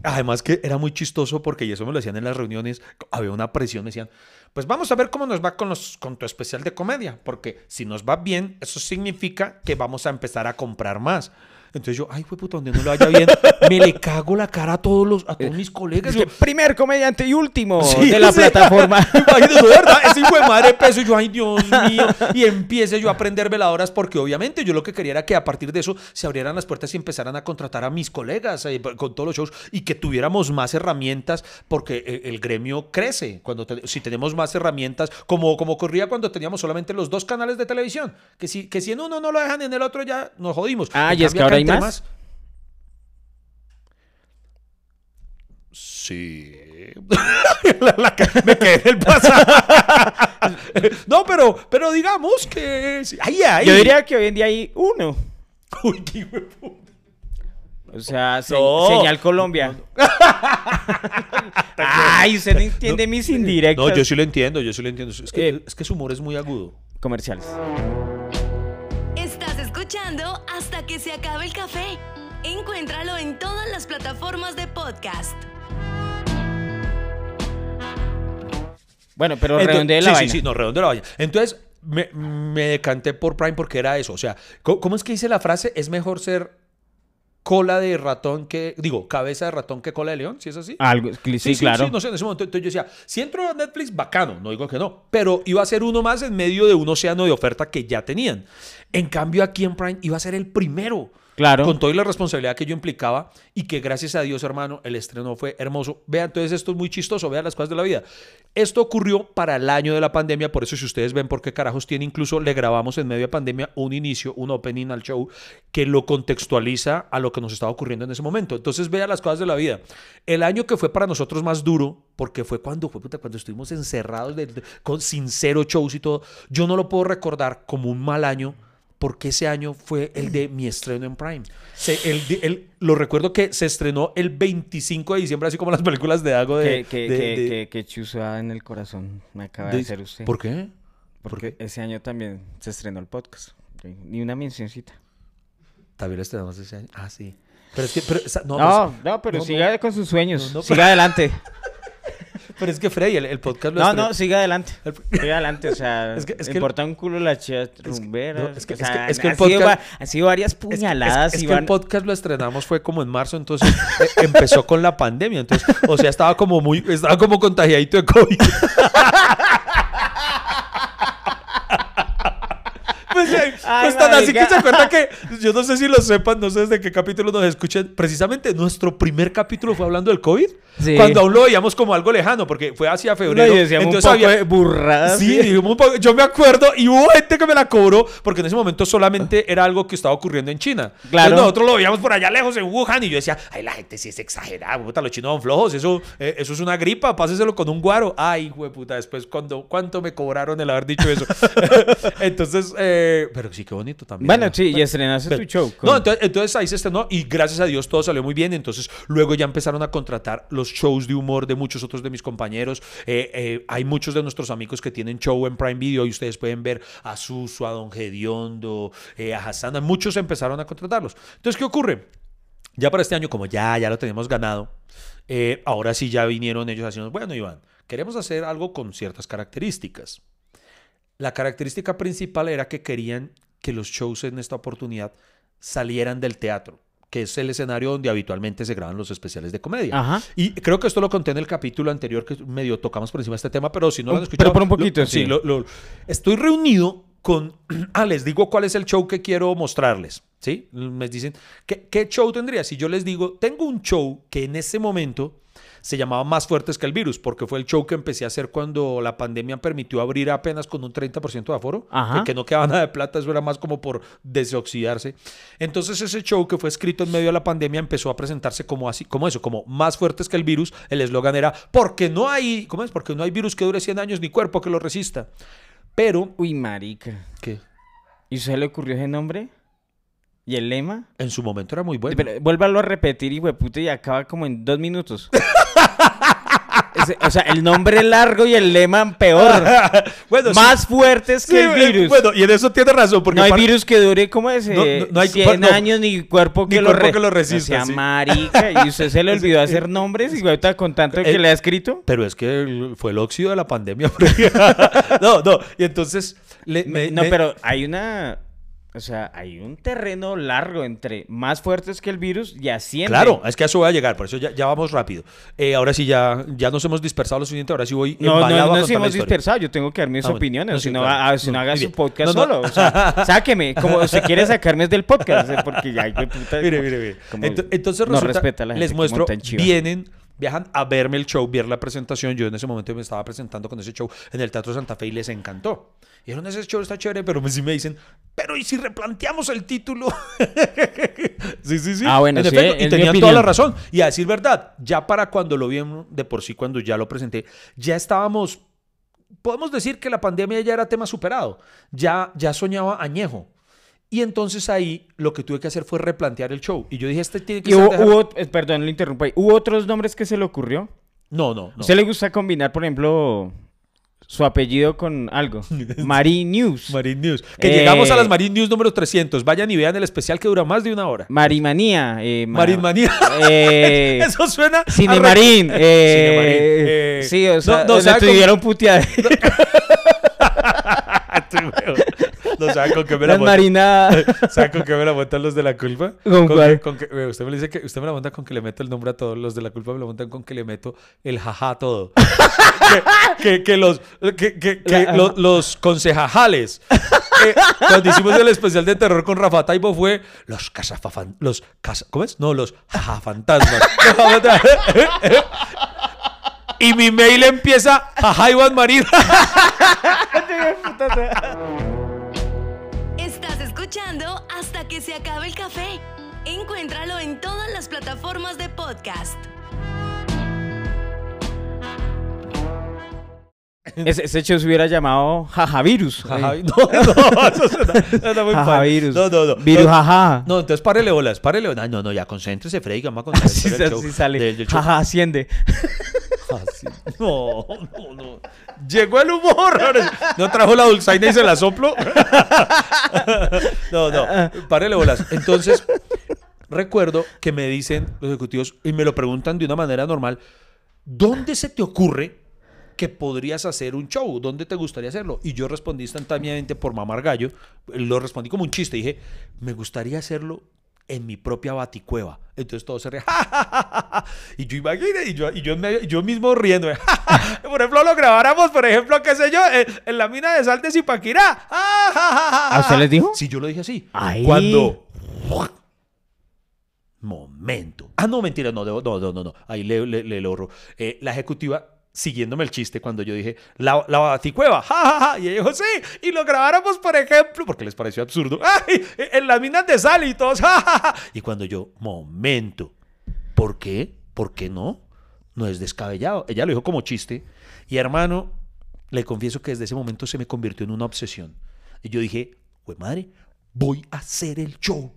Speaker 2: además que era muy chistoso porque, y eso me lo decían en las reuniones, había una presión, me decían, pues vamos a ver cómo nos va con, los, con tu especial de comedia, porque si nos va bien, eso significa que vamos a empezar a comprar más. Entonces yo, ay, fue puta, donde no le vaya bien, me le cago la cara a todos los, a todos mis colegas. Yo,
Speaker 1: primer comediante y último
Speaker 2: Sí,
Speaker 1: de la
Speaker 2: sí.
Speaker 1: plataforma.
Speaker 2: Imagínate, de verdad, ese hijo de madre peso. Y yo, ay, Dios mío. Y empiece yo a aprender veladoras porque obviamente yo lo que quería era que a partir de eso se abrieran las puertas y empezaran a contratar a mis colegas eh, con todos los shows y que tuviéramos más herramientas porque eh, el gremio crece. Cuando te- si tenemos más herramientas, como, como ocurría cuando teníamos solamente los dos canales de televisión, que si, que si en uno no lo dejan, en el otro ya nos jodimos.
Speaker 1: Ah,
Speaker 2: En
Speaker 1: ¿y es que ahora hay más?
Speaker 2: Sí. La- la ca- me quedé en el pasado. no, pero, pero digamos que. sí.
Speaker 1: Yo diría que hoy en día hay uno.
Speaker 2: Uy, qué puta.
Speaker 1: O sea, se-
Speaker 2: No.
Speaker 1: señal Colombia. Ay, usted no entiende mis indirectas.
Speaker 2: No, yo sí lo entiendo, yo sí lo entiendo. Es que,
Speaker 1: Eh.
Speaker 2: es que su humor es muy agudo.
Speaker 1: Comerciales.
Speaker 4: Estás escuchando que se acabe el café. Encuéntralo en todas las plataformas de podcast.
Speaker 1: Bueno, pero redondee la
Speaker 2: sí,
Speaker 1: vaina.
Speaker 2: Sí, sí, no, redondee la vaina. Entonces, me, me decanté por Prime porque era eso. O sea, ¿cómo, cómo es que dice la frase? Es mejor ser cola de ratón que. Digo, cabeza de ratón que cola de león, ¿sí es así?
Speaker 1: Algo, sí, claro.
Speaker 2: no sé, en ese momento entonces yo decía, si entro a Netflix, bacano, no digo que no, pero iba a ser uno más en medio de un océano de oferta que ya tenían. En cambio, aquí en Prime iba a ser el primero. Con toda la responsabilidad que yo implicaba y que gracias a Dios, hermano, el estreno fue hermoso. Vean, entonces esto es muy chistoso, vean las cosas de la vida. Esto ocurrió para el año de la pandemia, por eso si ustedes ven por qué carajos tiene, incluso le grabamos en medio de pandemia un inicio, un opening al show que lo contextualiza a lo que nos estaba ocurriendo en ese momento. Entonces vean las cosas de la vida. El año que fue para nosotros más duro, porque fue cuando fue cuando estuvimos encerrados de- de- con sincero shows y todo, yo no lo puedo recordar como un mal año porque ese año fue el de mi estreno en Prime. Se- el de- el- lo recuerdo que se estrenó el 25 de diciembre, así como las películas de algo de...
Speaker 1: Que, que,
Speaker 2: de-
Speaker 1: que,
Speaker 2: de-
Speaker 1: que- que en el corazón me acaba de, hacer usted.
Speaker 2: ¿Por qué? ¿Por
Speaker 1: Porque
Speaker 2: qué?
Speaker 1: ese año también se estrenó el podcast. Ni una mencioncita.
Speaker 2: También lo estrenamos ese año. Ah, sí. Pero es que... Pero, no,
Speaker 1: No,
Speaker 2: pues-
Speaker 1: no, pero
Speaker 2: no,
Speaker 1: siga con sus sueños.
Speaker 2: No, no,
Speaker 1: siga adelante.
Speaker 2: pero es que Freddy, el, el podcast lo
Speaker 1: No, no, siga adelante.
Speaker 2: El-
Speaker 1: Siga adelante, o sea,
Speaker 2: Es que- es
Speaker 1: me
Speaker 2: que-
Speaker 1: importa un culo las chivas rumberas.
Speaker 2: es que- es que-
Speaker 1: sea,
Speaker 2: es que el
Speaker 1: han sido
Speaker 2: podcast-
Speaker 1: va- han sido varias puñaladas
Speaker 2: es, que el podcast lo estrenamos fue como en marzo, entonces eh, empezó con la pandemia, entonces, o sea, estaba como muy, estaba como contagiadito de COVID. Pues, eh,
Speaker 1: Ay,
Speaker 2: pues tan así que se acuerda que, yo no sé si lo sepan, no sé desde qué capítulo nos escuchan, precisamente nuestro primer capítulo fue hablando del COVID,
Speaker 1: Sí.
Speaker 2: cuando aún lo veíamos como algo lejano, porque fue hacia febrero.
Speaker 1: No, y decíamos un
Speaker 2: entonces
Speaker 1: poco
Speaker 2: había-
Speaker 1: de burradas.
Speaker 2: Sí, dijimos un poco- yo me acuerdo y hubo gente que me la cobró porque en ese momento solamente era algo que estaba ocurriendo en China.
Speaker 1: Claro.
Speaker 2: Entonces nosotros lo veíamos por allá lejos en Wuhan y yo decía, ay, la gente sí es exagerada, puta, los chinos son flojos, eso, eh, eso es una gripa, páseselo con un guaro. Ay, puta, después cuando, ¿cuánto me cobraron el haber dicho eso? Entonces, eh, pero sí, qué bonito también.
Speaker 1: Bueno,
Speaker 2: ¿no?
Speaker 1: sí, y estrenaste
Speaker 2: Pero-
Speaker 1: tu show. con-
Speaker 2: No, entonces, entonces ahí se estrenó y gracias a Dios todo salió muy bien. Entonces luego ya empezaron a contratar los shows de humor de muchos otros de mis compañeros. Eh, eh, hay muchos de nuestros amigos que tienen show en Prime Video y ustedes pueden ver a Suso, a Don Gediondo, eh, a Hassana. Muchos empezaron a contratarlos. Entonces, ¿qué ocurre? Ya para este año, como ya, ya lo tenemos ganado, eh, ahora sí ya vinieron ellos haciendo, bueno, Iván, queremos hacer algo con ciertas características. La característica principal era que querían que los shows en esta oportunidad salieran del teatro, que es el escenario donde habitualmente se graban los especiales de comedia.
Speaker 1: Ajá.
Speaker 2: Y creo que esto lo conté en el capítulo anterior que medio tocamos por encima de este tema, pero si no lo han
Speaker 1: Un-
Speaker 2: escuchado...
Speaker 1: pero por un
Speaker 2: lo-
Speaker 1: poquito, sí.
Speaker 2: lo- lo- estoy reunido con... Ah, les digo cuál es el show que quiero mostrarles, ¿sí? Me dicen, ¿qué, qué show tendría? Si yo les digo, tengo un show que en ese momento se llamaba Más Fuertes que el Virus, porque fue el show que empecé a hacer cuando la pandemia permitió abrir apenas con un 30% de aforo, que, que no quedaba nada de plata, eso era más como por desoxidarse. Entonces ese show que fue escrito en medio de la pandemia empezó a presentarse como así, como eso, como Más Fuertes que el Virus. El eslogan era, porque no hay, ¿cómo es? Porque no hay virus que dure 100 años ni cuerpo que lo resista. Pero,
Speaker 1: Uy, marica.
Speaker 2: ¿qué?
Speaker 1: ¿Y usted le ocurrió ese nombre? ¿Y el lema?
Speaker 2: En su momento era muy bueno.
Speaker 1: Pero vuélvalo a repetir, hijo de puta, y acaba como en dos minutos. O sea, el nombre largo y el lema peor.
Speaker 2: bueno, sí.
Speaker 1: Más fuertes
Speaker 2: Sí,
Speaker 1: que el
Speaker 2: eh,
Speaker 1: virus.
Speaker 2: Bueno, y en eso tiene razón, porque
Speaker 1: no hay virus que dure como ese
Speaker 2: No, no- no hay-
Speaker 1: 100
Speaker 2: no.
Speaker 1: años ni cuerpo que,
Speaker 2: Ni
Speaker 1: lo,
Speaker 2: cuerpo
Speaker 1: re-
Speaker 2: que lo
Speaker 1: O
Speaker 2: resista,
Speaker 1: sea,
Speaker 2: sí.
Speaker 1: marica, y usted se le olvidó hacer nombres y ahorita con tanto que
Speaker 2: Eh,
Speaker 1: le ha escrito.
Speaker 2: Pero es que fue el óxido de la pandemia. no, no. Y entonces. le- me-
Speaker 1: no,
Speaker 2: me-
Speaker 1: pero hay una... O sea, hay un terreno largo entre más fuertes que el virus y asciende.
Speaker 2: Claro, es que a eso voy a llegar, por eso ya, ya vamos rápido. Eh, ahora sí, ya, ya nos hemos dispersado lo suficiente, ahora sí voy
Speaker 1: No, no, no nos hemos dispersado. Yo tengo que dar mis
Speaker 2: Ah,
Speaker 1: opiniones.
Speaker 2: No,
Speaker 1: si
Speaker 2: sí,
Speaker 1: no,
Speaker 2: claro.
Speaker 1: ah, si no
Speaker 2: No,
Speaker 1: haga su podcast
Speaker 2: No, no.
Speaker 1: solo. O sea, sáqueme. Como se quiere sacarme del podcast. eh, Porque ya, de puta.
Speaker 2: Mire, mire, mire. entonces
Speaker 1: no
Speaker 2: resulta,
Speaker 1: respeta a la gente
Speaker 2: les muestro, vienen, viajan a verme el show, ver la presentación. Yo en ese momento me estaba presentando con ese show en el Teatro Santa Fe y les encantó. Y dijeron, ese show está chévere, pero me- sí me dicen, pero ¿y si replanteamos el título? sí, sí, sí.
Speaker 1: Ah, bueno,
Speaker 2: En
Speaker 1: sí,
Speaker 2: efecto, y tenían toda la razón. Y a decir verdad, ya para cuando lo vi de por sí, cuando ya lo presenté, ya estábamos podemos decir que la pandemia ya era tema superado, ya, ya soñaba añejo. Y entonces ahí lo que tuve que hacer fue replantear el show. Y yo dije, este tiene que ser...
Speaker 1: hubo, hubo- eh, perdón, lo interrumpo ahí. ¿Hubo otros nombres que se le ocurrió?
Speaker 2: No, no,
Speaker 1: ¿A
Speaker 2: no.
Speaker 1: usted le gusta combinar, por ejemplo, su apellido con algo? Marine News.
Speaker 2: Marine News. Que
Speaker 1: Eh,
Speaker 2: llegamos a las Marine News número 300. Vayan y vean el especial que dura más de una hora.
Speaker 1: Marimanía. Eh, ma-
Speaker 2: Marine Manía.
Speaker 1: eh,
Speaker 2: Eso suena... a
Speaker 1: Cinemarín.
Speaker 2: re-
Speaker 1: Eh,
Speaker 2: Cinemarín,
Speaker 1: sí, o sea,
Speaker 2: no, no, ¿sabe con-
Speaker 1: tuvieron putear.
Speaker 2: No sabe con qué me la. ¿Sabe con qué me la montan los de la culpa?
Speaker 1: ¿Con
Speaker 2: que- con que- eh, usted me dice que usted me la monta con que le meto el nombre a todos. Los de la culpa me lo montan con que le meto el jaja a todo. que, que- los que, que- que
Speaker 1: La-
Speaker 2: lo- los concejajales. eh, cuando hicimos el especial de terror con Rafa Taibo fue los casafafan los casa, ¿cómo es? No, los jajafantasmas. y mi mail empieza jaja Iván Marín.
Speaker 4: Hasta que se acabe el café. Encuéntralo en todas las plataformas de podcast.
Speaker 1: Ese, ese show se hubiera llamado Jajavirus.
Speaker 2: Jaja- no, no, eso suena, suena muy mal.
Speaker 1: Jajavirus.
Speaker 2: No, no, no.
Speaker 1: Virus
Speaker 2: No,
Speaker 1: jaja.
Speaker 2: No, entonces párele bolas, párele. No, no, no, ya concéntrese, Freddy, que vamos a contar la
Speaker 1: Así,
Speaker 2: historia del
Speaker 1: así
Speaker 2: show,
Speaker 1: sale.
Speaker 2: del- del show.
Speaker 1: Jaja, asciende.
Speaker 2: Ah, sí. No, no, no. Llegó el humor. No trajo la dulzaina y se la soplo. No, no. Párele bolas. Entonces, recuerdo que me dicen los ejecutivos y me lo preguntan de una manera normal. ¿Dónde se te ocurre que podrías hacer un show? ¿Dónde te gustaría hacerlo? Y yo respondí instantáneamente por mamar gallo. Lo respondí como un chiste. Dije, me gustaría hacerlo en mi propia baticueva. Entonces todos se ríen. y yo imaginé, y yo, y yo, yo mismo riendo. por ejemplo, lo grabáramos, por ejemplo, qué sé yo, en, en la mina de sal de Zipaquirá.
Speaker 1: ¿A usted les dijo?
Speaker 2: Sí, yo lo dije así.
Speaker 1: Ay.
Speaker 2: Cuando... Momento. Ah, no, mentira, no, no, no, no, no. Ahí le, le, le logro. Eh, la ejecutiva siguiéndome el chiste cuando yo dije la, la baticueva, ja, ja, ja, y ella dijo sí, y lo grabáramos, por ejemplo, porque les pareció absurdo, ¡ay! En las minas de sal y todos, ja, ja. Y cuando yo, momento, ¿por qué? ¿Por qué no? No es descabellado. Ella lo dijo como chiste, y hermano, le confieso que desde ese momento se me convirtió en una obsesión. Y yo dije, pues madre, voy a hacer el show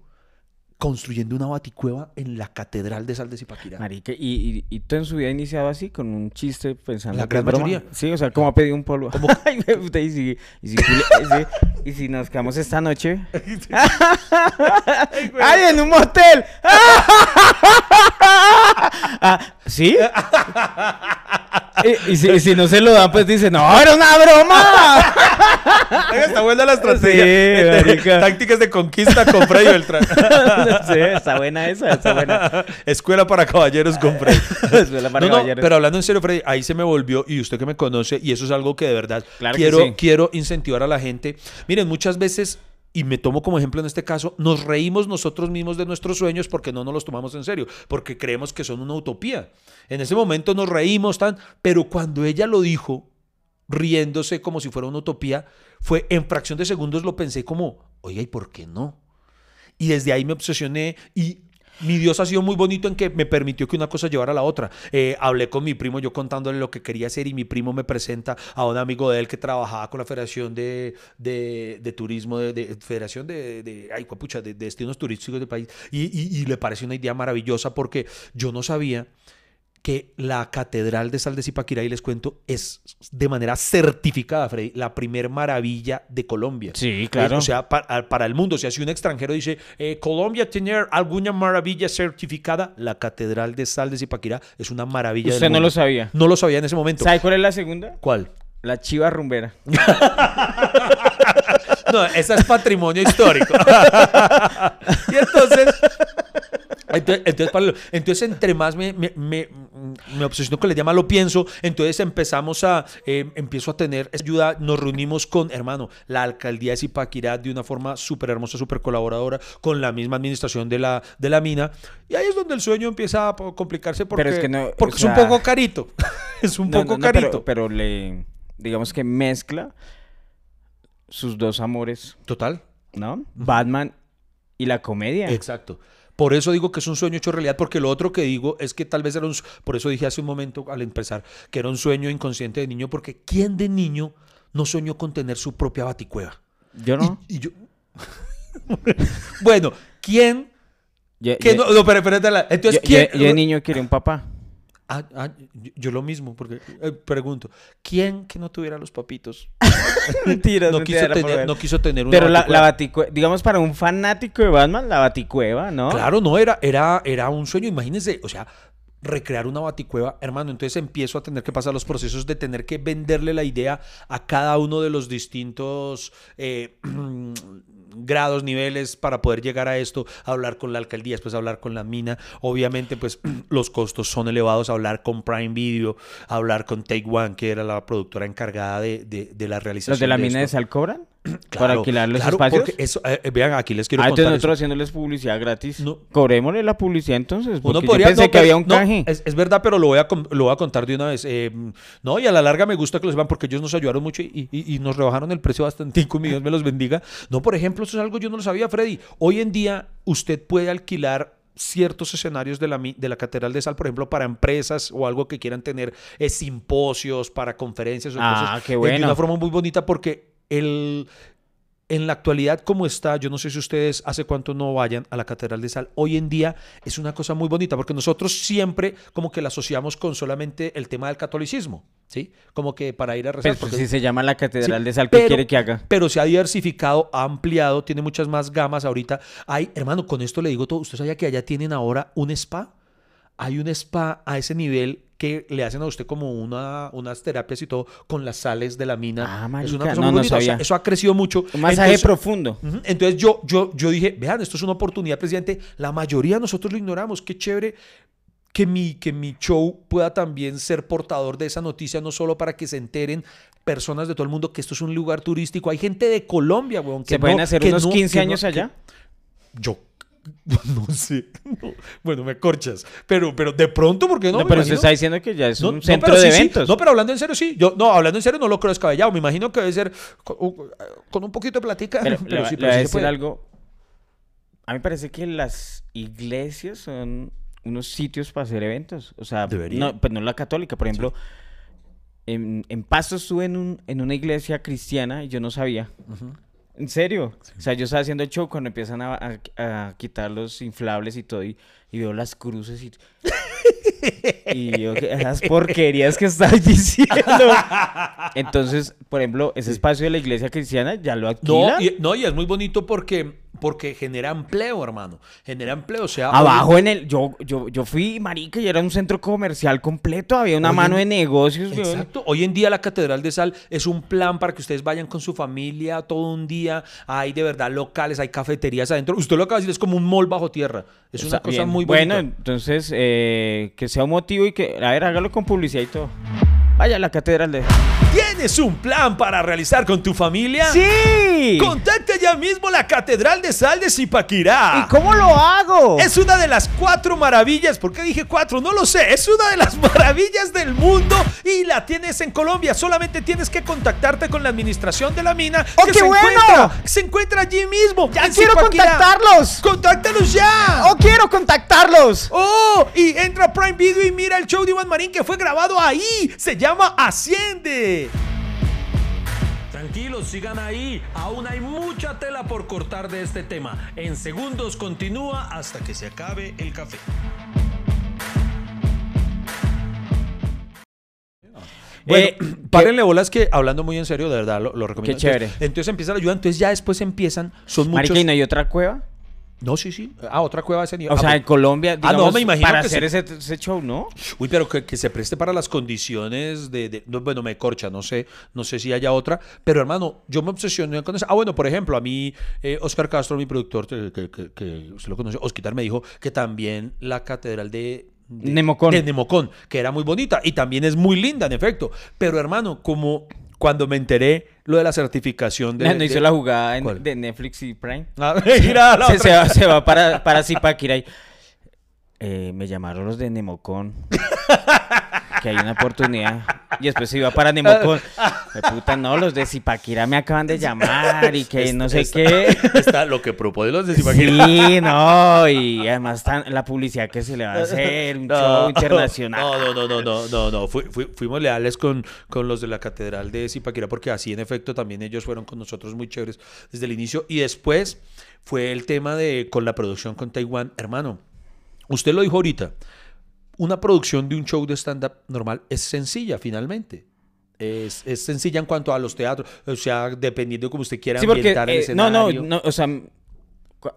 Speaker 2: construyendo una baticueva en la Catedral de Sal de Zipaquirá.
Speaker 1: Marica, y, y, y tú en su vida iniciado así, con un chiste pensando
Speaker 2: La gran
Speaker 1: broma?
Speaker 2: mayoría.
Speaker 1: Sí, o sea, como ha pedido un polvo. Puta, y si, y si, y y nos quedamos esta noche. ¡Ay, en un motel! Ah, ¿Sí? Y, y si, y si no se lo dan, pues dice, no, era una broma.
Speaker 2: Está buena la estrategia.
Speaker 1: Sí,
Speaker 2: tácticas de conquista con Freddy Beltrán.
Speaker 1: sí, está buena esa, está buena.
Speaker 2: Escuela para caballeros con Freddy.
Speaker 1: Escuela para
Speaker 2: no, no,
Speaker 1: caballeros.
Speaker 2: pero hablando en serio, Freddy, ahí se me volvió, y usted que me conoce, y eso es algo que de verdad
Speaker 1: Claro
Speaker 2: quiero,
Speaker 1: sí.
Speaker 2: quiero incentivar a la gente. Miren, muchas veces, y me tomo como ejemplo en este caso, nos reímos nosotros mismos de nuestros sueños porque no nos los tomamos en serio, porque creemos que son una utopía. En ese momento nos reímos tan, pero cuando ella lo dijo, riéndose como si fuera una utopía, fue en fracción de segundos lo pensé como, oiga, ¿y por qué no? Y desde ahí me obsesioné y mi Dios ha sido muy bonito en que me permitió que una cosa llevara a la otra. Eh, hablé con mi primo, yo contándole lo que quería hacer y mi primo me presenta a un amigo de él que trabajaba con la Federación de, de- de Turismo, de, de- Federación de, de, ay, juepucha, de, de Destinos Turísticos del país. Y, y- y le pareció una idea maravillosa porque yo no sabía que la Catedral de Sal de Zipaquirá, y les cuento, es de manera certificada, Freddy, la primer maravilla de Colombia.
Speaker 1: Sí, claro.
Speaker 2: O sea, para, para el mundo, o sea, si un extranjero dice, eh, Colombia tiene alguna maravilla certificada, la Catedral de Sal de Zipaquirá es una maravilla
Speaker 1: Usted
Speaker 2: del
Speaker 1: no
Speaker 2: mundo.
Speaker 1: lo sabía.
Speaker 2: No lo sabía en ese momento.
Speaker 1: ¿Sabe cuál es la segunda?
Speaker 2: ¿Cuál?
Speaker 1: La chiva rumbera.
Speaker 2: No, esa es patrimonio histórico. y entonces, entonces, entonces, entre más me, me, me, me obsesiono con el tema, lo pienso, entonces empezamos a, eh, empiezo a tener ayuda, nos reunimos con, hermano, la alcaldía de Zipaquirá de una forma súper hermosa, súper colaboradora, con la misma administración de la, de la mina, y ahí es donde el sueño empieza a complicarse porque,
Speaker 1: Pero es que no,
Speaker 2: porque
Speaker 1: o
Speaker 2: es un poco carito, es un
Speaker 1: No,
Speaker 2: poco
Speaker 1: no, no, pero-
Speaker 2: carito.
Speaker 1: Pero, le, digamos que mezcla sus dos amores,
Speaker 2: Total.
Speaker 1: ¿no? Batman y la comedia.
Speaker 2: Exacto. Por eso digo que es un sueño hecho realidad, porque lo otro que digo es que tal vez era un... Por eso dije hace un momento al empezar que era un sueño inconsciente de niño, porque ¿quién de niño no soñó con tener su propia baticueva?
Speaker 1: Yo no.
Speaker 2: Y, y yo... bueno, ¿quién?
Speaker 1: Yo, yo-
Speaker 2: no, no, pero entonces
Speaker 1: yo-
Speaker 2: ¿quién?
Speaker 1: yo de niño quería un papá.
Speaker 2: Ah, ah, yo, lo mismo, porque eh, pregunto, ¿quién que no tuviera los papitos?
Speaker 1: Mentiras,
Speaker 2: No quiso, tener, no quiso tener una
Speaker 1: Pero la,
Speaker 2: baticueva.
Speaker 1: la digamos para un fanático de Batman, la baticueva, ¿no?
Speaker 2: Claro, no, era, era, era un sueño. Imagínense, o sea, recrear una baticueva, hermano. Entonces empiezo a tener que pasar los procesos de tener que venderle la idea a cada uno de los distintos eh, grados, niveles para poder llegar a esto, hablar con la alcaldía, después hablar con la mina. Obviamente, pues los costos son elevados, hablar con Prime Video, hablar con Take One, que era la productora encargada de, de- de la realización.
Speaker 1: ¿Los de la mina de
Speaker 2: esto.
Speaker 1: sal cobran? ¿Para alquilar los
Speaker 2: claro,
Speaker 1: espacios?
Speaker 2: porque eso, eh, eh, vean, aquí les quiero
Speaker 1: Ah, entonces
Speaker 2: contar.
Speaker 1: nosotros
Speaker 2: eso.
Speaker 1: haciéndoles publicidad gratis.
Speaker 2: No.
Speaker 1: Cobrémosle la publicidad entonces.
Speaker 2: Uno
Speaker 1: Porque
Speaker 2: podría,
Speaker 1: yo pensé
Speaker 2: no,
Speaker 1: que había un
Speaker 2: no,
Speaker 1: canje.
Speaker 2: es, es verdad, pero lo voy, a, con- lo voy a contar de una vez. Eh, no, y a la larga me gusta que los vean porque ellos nos ayudaron mucho y, y- y nos rebajaron el precio bastante. Mi Dios me los bendiga. No, por ejemplo, eso es algo yo no lo sabía, Freddy. Hoy en día usted puede alquilar ciertos escenarios de la, mi- de la Catedral de Sal, por ejemplo, para empresas o algo que quieran tener eh, simposios, para conferencias o
Speaker 1: Ah,
Speaker 2: cosas.
Speaker 1: qué
Speaker 2: eh, De
Speaker 1: bueno.
Speaker 2: una forma muy bonita porque el, en la actualidad como está, yo no sé si ustedes hace cuánto no vayan a la Catedral de Sal, hoy en día es una cosa muy bonita porque nosotros siempre como que la asociamos con solamente el tema del catolicismo, ¿sí? Como que para ir a rezar. Porque-
Speaker 1: si se llama la catedral
Speaker 2: Sí,
Speaker 1: de sal, ¿qué
Speaker 2: pero-
Speaker 1: quiere que haga?
Speaker 2: Pero se ha diversificado, ha ampliado, tiene muchas más gamas ahorita. Hay, hermano, con esto le digo todo, ¿usted sabía que allá tienen ahora un spa? Hay un spa a ese nivel que le hacen a usted como una, unas terapias y todo con las sales de la mina.
Speaker 1: Ah,
Speaker 2: es una
Speaker 1: marica,
Speaker 2: cosa
Speaker 1: no,
Speaker 2: muy
Speaker 1: no
Speaker 2: bonita. O sea,
Speaker 1: sabía.
Speaker 2: eso ha crecido mucho.
Speaker 1: Un masaje
Speaker 2: Entonces-
Speaker 1: profundo.
Speaker 2: Entonces yo, yo, yo dije, vean, esto es una oportunidad, presidente. La mayoría de nosotros lo ignoramos. Qué chévere que mi, que mi show pueda también ser portador de esa noticia, no solo para que se enteren personas de todo el mundo que esto es un lugar turístico. Hay gente de Colombia, weón. que
Speaker 1: ¿Se pueden
Speaker 2: no-
Speaker 1: hacer
Speaker 2: que
Speaker 1: unos
Speaker 2: no-
Speaker 1: 15
Speaker 2: que no-
Speaker 1: años allá?
Speaker 2: yo no sé. no. Bueno, me corchas. Pero, pero de pronto, ¿por qué no?
Speaker 1: No,
Speaker 2: Me
Speaker 1: pero se está diciendo que ya es
Speaker 2: no,
Speaker 1: un centro de
Speaker 2: sí, sí.
Speaker 1: eventos.
Speaker 2: No, pero hablando en serio, sí. Yo, no, hablando en serio, no lo creo descabellado. Me imagino que debe ser con, con un poquito de platica.
Speaker 1: Pero,
Speaker 2: pero
Speaker 1: le,
Speaker 2: sí,
Speaker 1: le
Speaker 2: pero
Speaker 1: voy a
Speaker 2: sí se
Speaker 1: decir
Speaker 2: puede.
Speaker 1: algo. A mí me parece que las iglesias son unos sitios para hacer eventos. O sea,
Speaker 2: Debería.
Speaker 1: no, pues no la católica. Por ejemplo, en, en Pasto estuve en, un, en una iglesia cristiana y yo no sabía. En serio. O sea, yo estaba haciendo el show cuando empiezan a, a- a quitar los inflables y todo y, y veo las cruces y... y yo, "¿Qué- esas porquerías que estás diciendo. Entonces, por ejemplo, ese espacio de la iglesia cristiana ya lo
Speaker 2: No
Speaker 1: alquila.
Speaker 2: y, no, y es muy bonito porque porque genera empleo, hermano. Genera empleo. O sea,
Speaker 1: Abajo en el. Yo, yo, yo fui, marica, y era un centro comercial completo. Había una mano de negocios.
Speaker 2: Exacto. Hoy en día la Catedral de Sal es un plan para que ustedes vayan con su familia todo un día. Hay de verdad locales, hay cafeterías adentro. Usted lo acaba de decir, es como un mall bajo tierra. Es una cosa
Speaker 1: bien.
Speaker 2: muy bonita.
Speaker 1: Bueno, entonces, eh, que sea un motivo y que. A ver, hágalo con publicidad y todo. Vaya a la catedral de.
Speaker 2: ¿Tienes un plan para realizar con tu familia?
Speaker 1: ¡Sí!
Speaker 2: Contacta ya mismo la Catedral de Sal de Zipaquirá.
Speaker 1: ¿Y cómo lo hago?
Speaker 2: Es una de las cuatro maravillas. ¿Por qué dije cuatro? No lo sé. Es una de las maravillas del mundo y la tienes en Colombia. Solamente tienes que contactarte con la administración de la mina.
Speaker 1: ¡Oh,
Speaker 2: que
Speaker 1: qué
Speaker 2: se
Speaker 1: bueno!
Speaker 2: Encuentra, se encuentra allí mismo.
Speaker 1: ¡Ya quiero
Speaker 2: Zipaquirá.
Speaker 1: contactarlos!
Speaker 2: ¡Contáctalos ya!
Speaker 1: ¡Oh, quiero contactarlos!
Speaker 2: ¡Oh! Y entra a Prime Video y mira el show de Iván Marín que fue grabado ahí. Se llama Asciende.
Speaker 3: Tranquilos, sigan ahí. Aún hay mucha tela por cortar de este tema. En segundos continúa hasta que se acabe el café.
Speaker 2: Bueno,
Speaker 1: Eh,
Speaker 2: párenle bolas que hablando muy en serio, de verdad, lo, lo recomiendo.
Speaker 1: Qué chévere.
Speaker 2: Entonces, entonces empieza la ayuda, entonces ya después empiezan, son muchos...
Speaker 1: Marica, ¿y otra cueva?
Speaker 2: No, sí, sí. Ah, otra cueva de ese nivel.
Speaker 1: O
Speaker 2: Ah,
Speaker 1: sea,
Speaker 2: pues-
Speaker 1: en Colombia,
Speaker 2: Ah, no, me imagino
Speaker 1: para
Speaker 2: que
Speaker 1: hacer ese, ese show, ¿no?
Speaker 2: Uy, pero que, que se preste para las condiciones de, de- no, bueno, me corcha, no sé, no sé si haya otra, pero hermano, yo me obsesioné con eso. Ah, bueno, por ejemplo, a mí, eh, Oscar Castro, mi productor, que, que, que- que usted lo conoce, Osquitar me dijo que también la catedral de... de-
Speaker 1: Nemocón.
Speaker 2: De Nemocón, que era muy bonita y también es muy linda, en efecto. Pero hermano, como cuando me enteré lo de la certificación de...
Speaker 1: no hizo
Speaker 2: de-
Speaker 1: la jugada de Netflix y Prime.
Speaker 2: Ah, mira, la
Speaker 1: se,
Speaker 2: otra.
Speaker 1: se va, se va para, para Zipaquirá y, eh, me llamaron los de Nemocón. que hay una oportunidad. Y después se iba para Nemocón. De puta, no, los de Zipaquirá me acaban de llamar y que no sé
Speaker 2: Está-
Speaker 1: qué.
Speaker 2: Está lo que propone los de Zipaquirá.
Speaker 1: Sí, no, y además tan- la publicidad que se le va a hacer, un show internacional.
Speaker 2: No, no, no, no, no, no, fui- fuimos leales con, con los de la Catedral de Zipaquirá porque así en efecto también ellos fueron con nosotros muy chéveres desde el inicio. Y después fue el tema de con la producción con Taiwán. Hermano, usted lo dijo ahorita. Una producción de un show de stand-up normal es sencilla finalmente. Es, es sencilla en cuanto a los teatros, o sea, dependiendo de cómo usted quiera
Speaker 1: Sí, porque,
Speaker 2: ambientar el
Speaker 1: eh, no, no,
Speaker 2: escenario.
Speaker 1: no, o sea,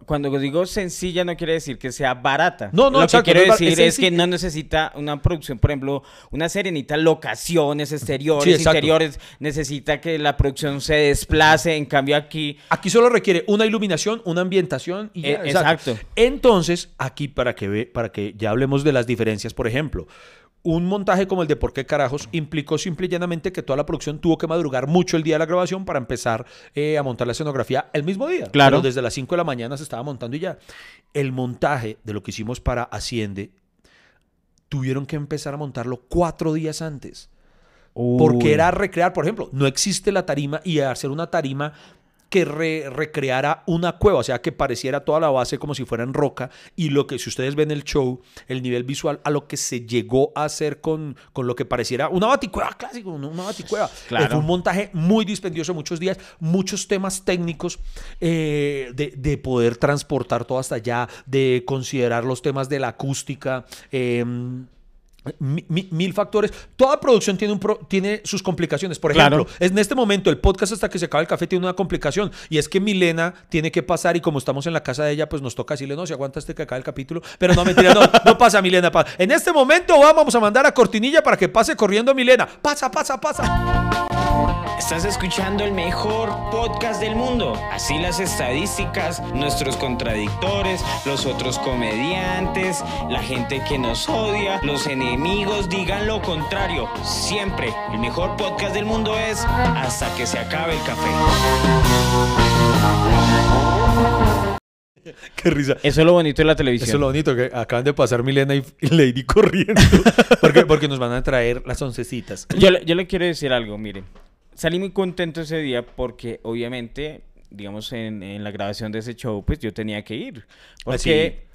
Speaker 1: cuando digo sencilla no quiere decir que sea barata.
Speaker 2: No, no,
Speaker 1: Lo
Speaker 2: exacto,
Speaker 1: que quiero
Speaker 2: no es bar-
Speaker 1: decir
Speaker 2: es
Speaker 1: es, que no necesita una producción, por ejemplo, una serie necesita locaciones exteriores,
Speaker 2: Sí, exacto.
Speaker 1: interiores, necesita que la producción se desplace, en cambio aquí...
Speaker 2: Aquí solo requiere una iluminación, una ambientación y ya,
Speaker 1: Eh, exacto.
Speaker 2: Entonces, aquí para que ve, para que ya hablemos de las diferencias, por ejemplo, un montaje como el de ¿Por qué carajos? implicó simple y llanamente que toda la producción tuvo que madrugar mucho el día de la grabación para empezar eh, a montar la escenografía el mismo día.
Speaker 1: Claro.
Speaker 2: Pero desde las 5 de la mañana se estaba montando y ya. El montaje de lo que hicimos para Asciende tuvieron que empezar a montarlo cuatro días antes. Porque era recrear, por ejemplo, no existe la tarima y hacer una tarima que re- recreara una cueva, o sea, que pareciera toda la base como si fuera en roca y lo que si ustedes ven el show, el nivel visual a lo que se llegó a hacer con, con lo que pareciera una baticueva clásico, una baticueva.
Speaker 1: Claro.
Speaker 2: Eh, Fue un montaje muy dispendioso, muchos días, muchos temas técnicos eh, de, de poder transportar todo hasta allá, de considerar los temas de la acústica. eh, mi- mi- mil factores. Toda producción tiene, un pro- tiene sus complicaciones. Por ejemplo,
Speaker 1: Claro.
Speaker 2: en este momento el podcast hasta que se acaba el café tiene una complicación y es que Milena tiene que pasar y como estamos en la casa de ella, pues nos toca decirle, no, si aguanta este que acabe el capítulo. Pero no, mentira, no, no pasa Milena. pa- En este momento vamos a mandar a Cortinilla para que pase corriendo Milena. Pasa, pasa, pasa.
Speaker 1: Estás escuchando el mejor podcast del mundo. Así las estadísticas, nuestros contradictores, los otros comediantes, la gente que nos odia, los enemigos digan lo contrario. Siempre el mejor podcast del mundo es hasta que se acabe el café.
Speaker 2: Qué risa.
Speaker 1: Eso es lo bonito de la televisión.
Speaker 2: Eso es lo bonito, que acaban de pasar Milena y Lady corriendo. porque, porque nos van a traer las oncecitas.
Speaker 1: Yo, le- yo le quiero decir algo, miren. Salí muy contento ese día porque obviamente, digamos, en, en la grabación de ese show, pues yo tenía que ir. Porque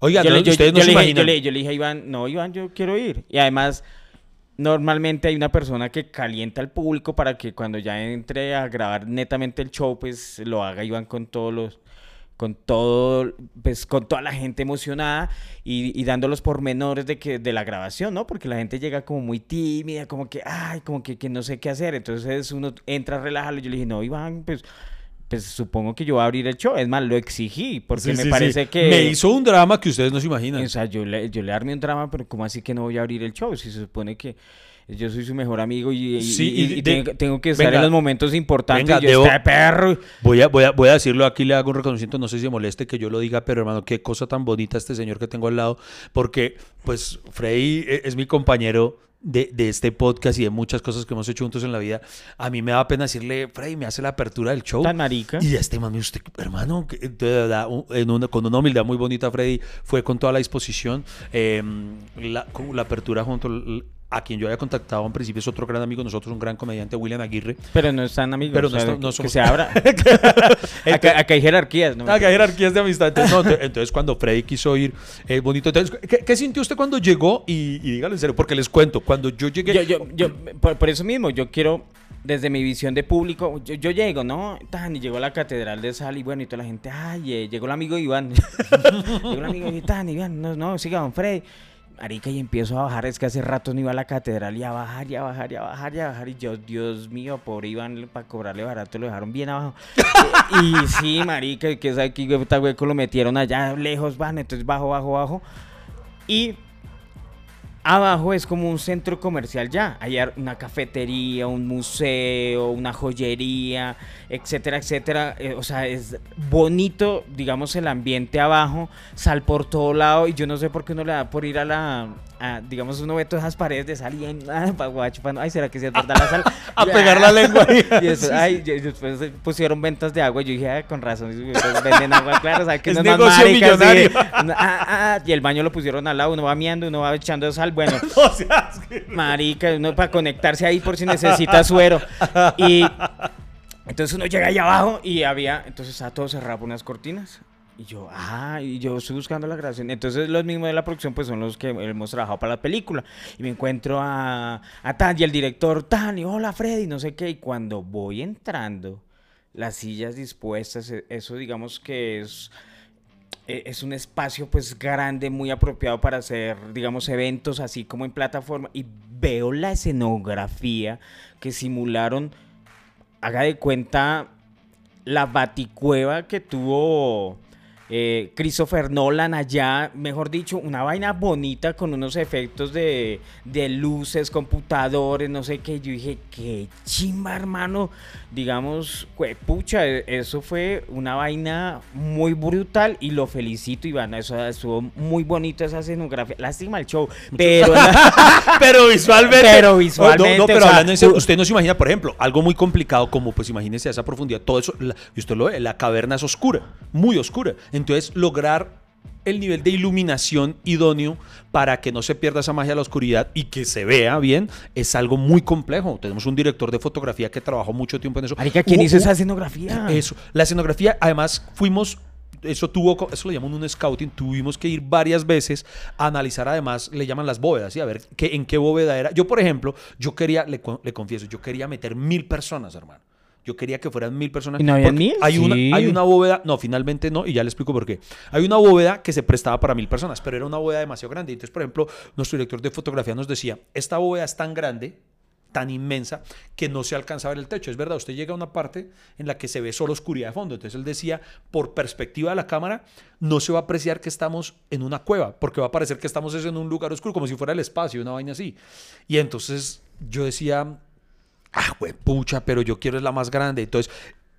Speaker 2: Oigan,
Speaker 1: yo,
Speaker 2: no,
Speaker 1: le, yo-
Speaker 2: ustedes no
Speaker 1: yo
Speaker 2: se
Speaker 1: le
Speaker 2: imaginan.
Speaker 1: yo le- yo le dije a Iván, no, Iván, yo quiero ir. Y además, normalmente hay una persona que calienta al público para que cuando ya entre a grabar netamente el show, pues lo haga Iván con todos los con todo, pues con toda la gente emocionada y, y dando los pormenores de que de la grabación, ¿no? Porque la gente llega como muy tímida, como que, ay, como que, que no sé qué hacer. Entonces uno entra a relajarlo. Yo le dije, no, Iván, pues pues supongo que yo voy a abrir el show. Es más, lo exigí, porque
Speaker 2: Sí,
Speaker 1: me
Speaker 2: sí, sí.
Speaker 1: parece que...
Speaker 2: Me hizo un drama que ustedes no se imaginan.
Speaker 1: O sea, yo le, yo le armé un drama, pero ¿cómo así que no voy a abrir el show? Si se supone que yo soy su mejor amigo y, y-
Speaker 2: Sí,
Speaker 1: y-
Speaker 2: y
Speaker 1: y
Speaker 2: de-
Speaker 1: tengo, que estar
Speaker 2: venga,
Speaker 1: en los momentos importantes.
Speaker 2: venga,
Speaker 1: yo,
Speaker 2: debo-
Speaker 1: "Este perro.
Speaker 2: Voy a, voy, a, voy a decirlo aquí, le hago un reconocimiento, no sé si moleste que yo lo diga, pero hermano, qué cosa tan bonita este señor que tengo al lado, porque pues Freddy e- es mi compañero de, de este podcast y de muchas cosas que hemos hecho juntos en la vida. A mí me da pena decirle, Freddy, me hace la apertura del show.
Speaker 1: Tan marica.
Speaker 2: Y este mami, usted, hermano, de verdad, en una- con una humildad muy bonita, Freddy fue con toda la disposición. eh, la, con la apertura junto a quien yo había contactado en principio es otro gran amigo de nosotros, un gran comediante, William Aguirre.
Speaker 1: Pero no están amigos.
Speaker 2: Pero
Speaker 1: o
Speaker 2: no
Speaker 1: sea,
Speaker 2: está- no
Speaker 1: que-
Speaker 2: somos-
Speaker 1: Que se abra. acá, acá hay jerarquías. ¿no?
Speaker 2: Que hay jerarquías de amistad. Entonces, no, ent- entonces, cuando Freddy quiso ir, eh, bonito. Entonces, ¿qué, qué sintió usted cuando llegó? Y, y dígalo en serio, porque les cuento, cuando yo llegué...
Speaker 1: Yo, yo, yo, por, por eso mismo, yo quiero, desde mi visión de público, yo, yo llego, ¿no? Tan, y llego a la catedral de Sal y bueno, y toda la gente, ay, eh, llegó el amigo Iván. llegó el amigo Iván, Iván, no, no, siga, don Freddy. Marica, y empiezo a bajar, es que hace rato no iba a la catedral y a bajar, y a bajar, y a bajar, y a bajar. Y yo, Dios mío, pobre Iván, para cobrarle barato lo dejaron bien abajo. y, sí, marica, que sabe que puta hueco lo metieron allá lejos, van, entonces bajo, bajo, bajo. Y abajo es como un centro comercial ya. Hay una cafetería, un museo, una joyería, etcétera, etcétera. Eh, o sea, es bonito, digamos, el ambiente abajo, sal por todo lado. Y yo no sé por qué uno le da por ir a la. Digamos, uno ve todas esas paredes de sal y en- ah, pa- guacho, pa- ay, ¿será que sí es verdad la sal?
Speaker 2: A pegar la lengua ahí.
Speaker 1: Y después, ay, y después pusieron ventas de agua. Yo dije, ah, con razón, pues venden agua, claro, ¿sabes que
Speaker 2: Es
Speaker 1: más
Speaker 2: negocio
Speaker 1: marica, sí.
Speaker 2: millonario.
Speaker 1: Ah, ah, y el baño lo pusieron al lado, uno va miando, uno va echando sal, bueno.
Speaker 2: O sea,
Speaker 1: Marica, uno para conectarse ahí por si necesita suero. Y entonces uno llega ahí abajo y había, entonces estaba todo cerrado por unas cortinas. Y yo, ah, y yo estoy buscando la grabación. Entonces los mismos de la producción pues son los que hemos trabajado para la película. Y me encuentro a, a Tan y el director Tan y hola Freddy, no sé qué. Y cuando voy entrando, las sillas dispuestas, e- eso digamos que es eh, es un espacio pues grande, muy apropiado para hacer, digamos, eventos así como en plataforma. Y veo la escenografía que simularon, haga de cuenta, la baticueva que tuvo eh, Christopher Nolan allá, mejor dicho, una vaina bonita con unos efectos de, de luces, computadores, no sé qué. Yo dije, qué chimba, hermano. Digamos, pucha, e- eso fue una vaina muy brutal y lo felicito, Iván. Eso estuvo muy bonito esa escenografía. Lástima el show, pero
Speaker 2: pero visualmente.
Speaker 1: Pero visualmente,
Speaker 2: No, no, pero
Speaker 1: o sea,
Speaker 2: hablando en serio,
Speaker 1: u-
Speaker 2: usted no se imagina, por ejemplo, algo muy complicado como, pues imagínese esa profundidad, todo eso, la- y usted lo ve, la caverna es oscura, muy oscura. Entonces, lograr el nivel de iluminación idóneo para que no se pierda esa magia de la oscuridad y que se vea bien es algo muy complejo. Tenemos un director de fotografía que trabajó mucho tiempo en eso.
Speaker 1: Marica, ¿quién hizo esa escenografía?
Speaker 2: Eso. La escenografía, además, fuimos. Eso tuvo, eso lo llaman un scouting. Tuvimos que ir varias veces a analizar, además, le llaman las bóvedas, y a ver qué, en qué bóveda era. Yo, por ejemplo, yo quería, le, le confieso, yo quería meter mil personas, hermano. Yo quería que fueran mil personas.
Speaker 1: ¿Y no habían mil?
Speaker 2: Hay, una,
Speaker 1: Sí.
Speaker 2: hay una bóveda, no, finalmente no, y ya le explico por qué. Hay una bóveda que se prestaba para mil personas, pero era una bóveda demasiado grande. Entonces, por ejemplo, nuestro director de fotografía nos decía, esta bóveda es tan grande, tan inmensa, que no se alcanza a ver el techo. Es verdad, usted llega a una parte en la que se ve solo oscuridad de fondo. Entonces él decía, por perspectiva de la cámara, no se va a apreciar que estamos en una cueva, porque va a parecer que estamos es en un lugar oscuro, como si fuera el espacio, una vaina así. Y entonces yo decía, ah, pucha, pero yo quiero es la más grande. Entonces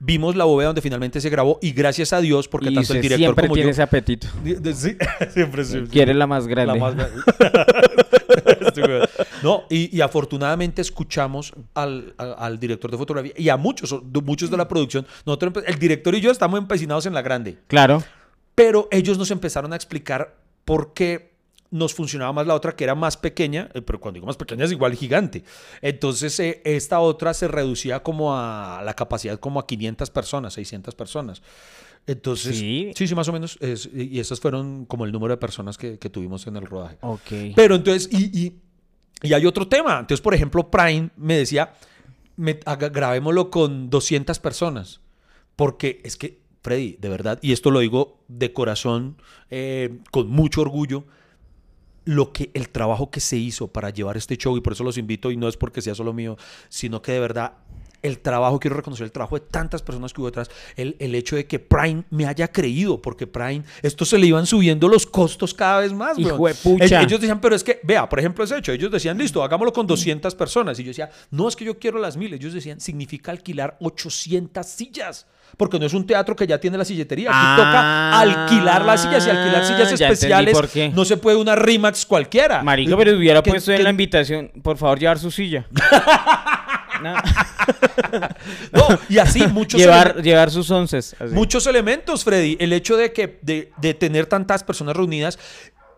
Speaker 2: vimos la bóveda donde finalmente se grabó y gracias a Dios, porque
Speaker 1: y
Speaker 2: tanto el director
Speaker 1: siempre
Speaker 2: como
Speaker 1: tiene
Speaker 2: yo...
Speaker 1: ese apetito.
Speaker 2: Sí, siempre, sí.
Speaker 1: Quiere la más grande.
Speaker 2: La más grande. Güey. no, y, y afortunadamente escuchamos al, a- al director de fotografía y a muchos, muchos de la producción. Nosotros, el director y yo estamos empecinados en la grande,
Speaker 1: Claro.
Speaker 2: pero ellos nos empezaron a explicar por qué nos funcionaba más la otra que era más pequeña, eh, pero cuando digo más pequeña es igual gigante. Entonces eh, esta otra se reducía como a la capacidad como a 500 personas, 600 personas. Entonces,
Speaker 1: Sí.
Speaker 2: sí, sí, más o menos. es- y esas fueron como el número de personas que, que tuvimos en el rodaje.
Speaker 1: Ok.
Speaker 2: Pero entonces, y, y, y hay otro tema. Entonces, por ejemplo, Prime me decía, me, haga- grabémoslo con 200 personas. Porque es que, Freddy, de verdad, y esto lo digo de corazón, eh, con mucho orgullo, lo que el trabajo que se hizo para llevar este show, y por eso los invito, y no es porque sea solo mío, sino que de verdad el trabajo, quiero reconocer el trabajo de tantas personas que hubo detrás, el, el hecho de que Prime me haya creído, porque Prime, esto se le iban subiendo los costos cada vez más.
Speaker 1: Hijo de pucha.
Speaker 2: El- Ellos decían, pero es que, vea, por ejemplo, ese hecho, ellos decían, listo, hagámoslo con 200 personas. Y yo decía, no, es que yo quiero las mil. Ellos decían, significa alquilar 800 sillas. Porque no es un teatro que ya tiene la silletería. Aquí
Speaker 1: Ah,
Speaker 2: toca alquilar las sillas y alquilar sillas especiales.
Speaker 1: por qué.
Speaker 2: No se puede una Rimax cualquiera.
Speaker 1: Marico, pero hubiera
Speaker 2: Que-
Speaker 1: puesto en la invitación, por favor, llevar su silla. No,
Speaker 2: No, y así muchos
Speaker 1: llevar, llevar sus onces. así.
Speaker 2: Muchos elementos, Freddy. El hecho de que de, de tener tantas personas reunidas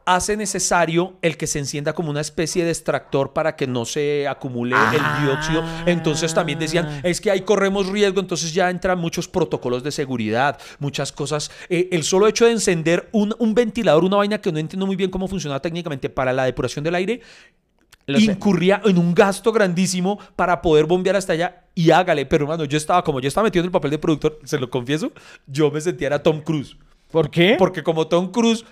Speaker 2: hace necesario el que se encienda como una especie de extractor para que no se acumule
Speaker 1: Ah.
Speaker 2: el dióxido. Entonces también decían, es que ahí corremos riesgo, entonces ya entran muchos protocolos de seguridad, muchas cosas. Eh, el solo hecho de encender un, un ventilador, una vaina que no entiendo muy bien cómo funciona técnicamente para la depuración del aire,
Speaker 1: Lo sé.
Speaker 2: incurría en un gasto grandísimo para poder bombear hasta allá y hágale. Pero hermano, yo estaba, como yo estaba metido en el papel de productor, se lo confieso, yo me sentía era Tom Cruise.
Speaker 1: ¿Por qué?
Speaker 2: Porque como Tom Cruise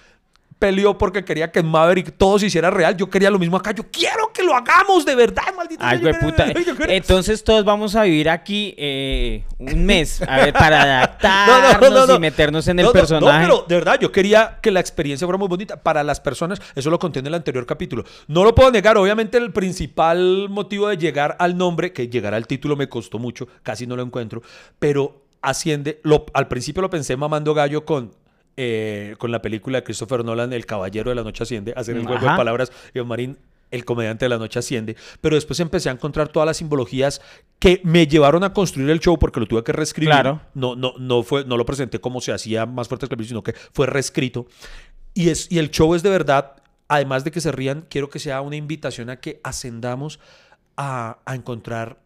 Speaker 2: peleó porque quería que Maverick todo se hiciera real, yo quería lo mismo acá. Yo quiero que lo hagamos de verdad, maldito.
Speaker 1: Ay, güey, puta. Entonces todos vamos a vivir aquí eh, un mes a ver, para adaptarnos y meternos en el
Speaker 2: No, no,
Speaker 1: personaje.
Speaker 2: pero de verdad, yo quería que la experiencia fuera muy bonita para las personas. Eso lo conté en el anterior capítulo. No lo puedo negar. Obviamente, el principal motivo de llegar al nombre, que llegar al título me costó mucho, casi no lo encuentro, pero asciende. Lo, al principio lo pensé mamando gallo con. Eh, con la película de Christopher Nolan, El Caballero de la Noche Asciende, hacer el juego de palabras, y Marín, el comediante de la noche asciende, pero después empecé a encontrar todas las simbologías que me llevaron a construir el show porque lo tuve que reescribir.
Speaker 1: Claro.
Speaker 2: No, no, no, fue, no lo presenté como se hacía más fuerte que el sino que fue reescrito. Y, es, y el show es de verdad, además de que se rían, quiero que sea una invitación a que ascendamos a, a encontrar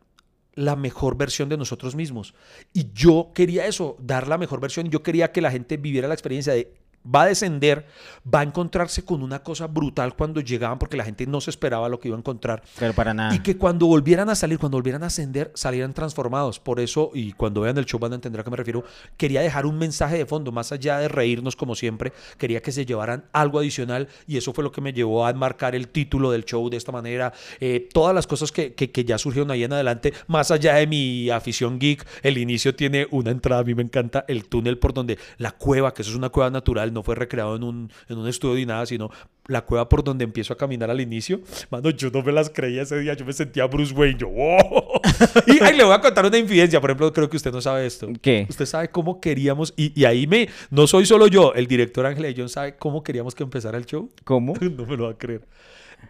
Speaker 2: la mejor versión de nosotros mismos. Y yo quería eso, dar la mejor versión. Yo quería que la gente viviera la experiencia de va a descender, va a encontrarse con una cosa brutal cuando llegaban porque la gente no se esperaba lo que iba a encontrar.
Speaker 1: Pero para nada.
Speaker 2: Y que cuando volvieran a salir, cuando volvieran a ascender, salieran transformados. Por eso, y cuando vean el show van a entender a qué me refiero, quería dejar un mensaje de fondo, más allá de reírnos como siempre, quería que se llevaran algo adicional y eso fue lo que me llevó a enmarcar el título del show de esta manera. Eh, todas las cosas que, que- que ya surgieron ahí en adelante, más allá de mi afición geek, el inicio tiene una entrada, a mí me encanta el túnel por donde la cueva, que eso es una cueva natural, no fue recreado en un, en un estudio ni nada, sino la cueva por donde empiezo a caminar al inicio. Mano, yo no me las creía ese día, yo me sentía Bruce Wayne, yo, wow. Y ahí le voy a contar una infidencia, por ejemplo, creo que usted no sabe esto.
Speaker 1: ¿Qué?
Speaker 2: Usted sabe cómo queríamos, y, y ahí me, no soy solo yo, el director Ángel John sabe cómo queríamos que empezara el show.
Speaker 1: ¿Cómo?
Speaker 2: No me lo va a creer.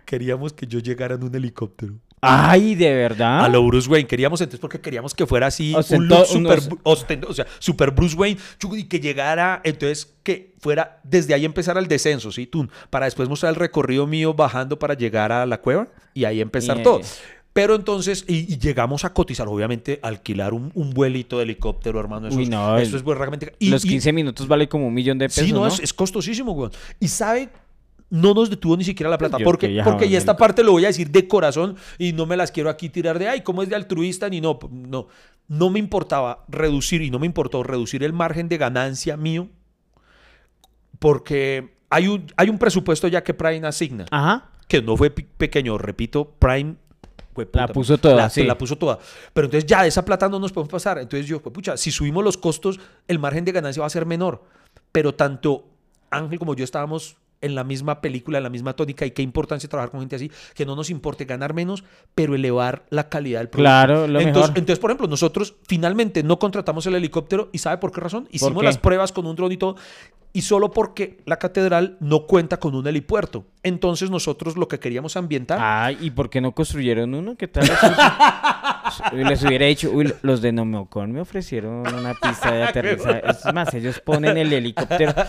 Speaker 2: Queríamos que yo llegara en un helicóptero.
Speaker 1: Ay, de verdad.
Speaker 2: A lo Bruce Wayne. Queríamos entonces porque queríamos que fuera así, un look super,
Speaker 1: unos-
Speaker 2: ostento- o sea, super Bruce Wayne, y que llegara, entonces que fuera, desde ahí empezar el descenso, ¿sí? Tú, para después mostrar el recorrido mío bajando para llegar a la cueva y ahí empezar todo. Pero entonces, y, y llegamos a cotizar, obviamente, alquilar un, un vuelito de helicóptero, hermano. Eso,
Speaker 1: Uy,
Speaker 2: es-
Speaker 1: no,
Speaker 2: eso
Speaker 1: el-
Speaker 2: es realmente... y-
Speaker 1: Los
Speaker 2: y-
Speaker 1: 15 minutos vale como un millón de pesos,
Speaker 2: Sí, no,
Speaker 1: ¿no?
Speaker 2: Es, es costosísimo, weón. Y sabe, no nos detuvo ni siquiera la plata.
Speaker 1: Yo
Speaker 2: porque, porque esta parte lo voy a decir de corazón y no me las quiero aquí tirar de, ay, ¿cómo es de altruista? Ni no, no. No me importaba reducir y no me importó reducir el margen de ganancia mío porque hay un, hay un presupuesto ya que Prime asigna
Speaker 1: Ajá.
Speaker 2: que no fue pe- pequeño, repito, Prime
Speaker 1: La puso toda,
Speaker 2: la,
Speaker 1: sí.
Speaker 2: la puso toda. Pero entonces ya de esa plata no nos podemos pasar. Entonces yo, pues, pucha, si subimos los costos, el margen de ganancia va a ser menor. Pero tanto Ángel como yo estábamos en la misma película, en la misma tónica, y qué importancia trabajar con gente así, que no nos importe ganar menos, pero elevar la calidad del producto.
Speaker 1: Claro, lo
Speaker 2: entonces,
Speaker 1: mejor.
Speaker 2: entonces, por ejemplo, nosotros finalmente no contratamos el helicóptero, ¿y sabe por qué razón? Hicimos
Speaker 1: qué?
Speaker 2: las pruebas con un dron y todo, y solo porque la catedral no cuenta con un helipuerto. Entonces nosotros lo que queríamos ambientar...
Speaker 1: Ay, ¿y por qué no construyeron uno? ¿Qué tal? Les hubiera dicho, uy, los de Nomocon me ofrecieron una pista de aterrizaje. Es más, ellos ponen el helicóptero.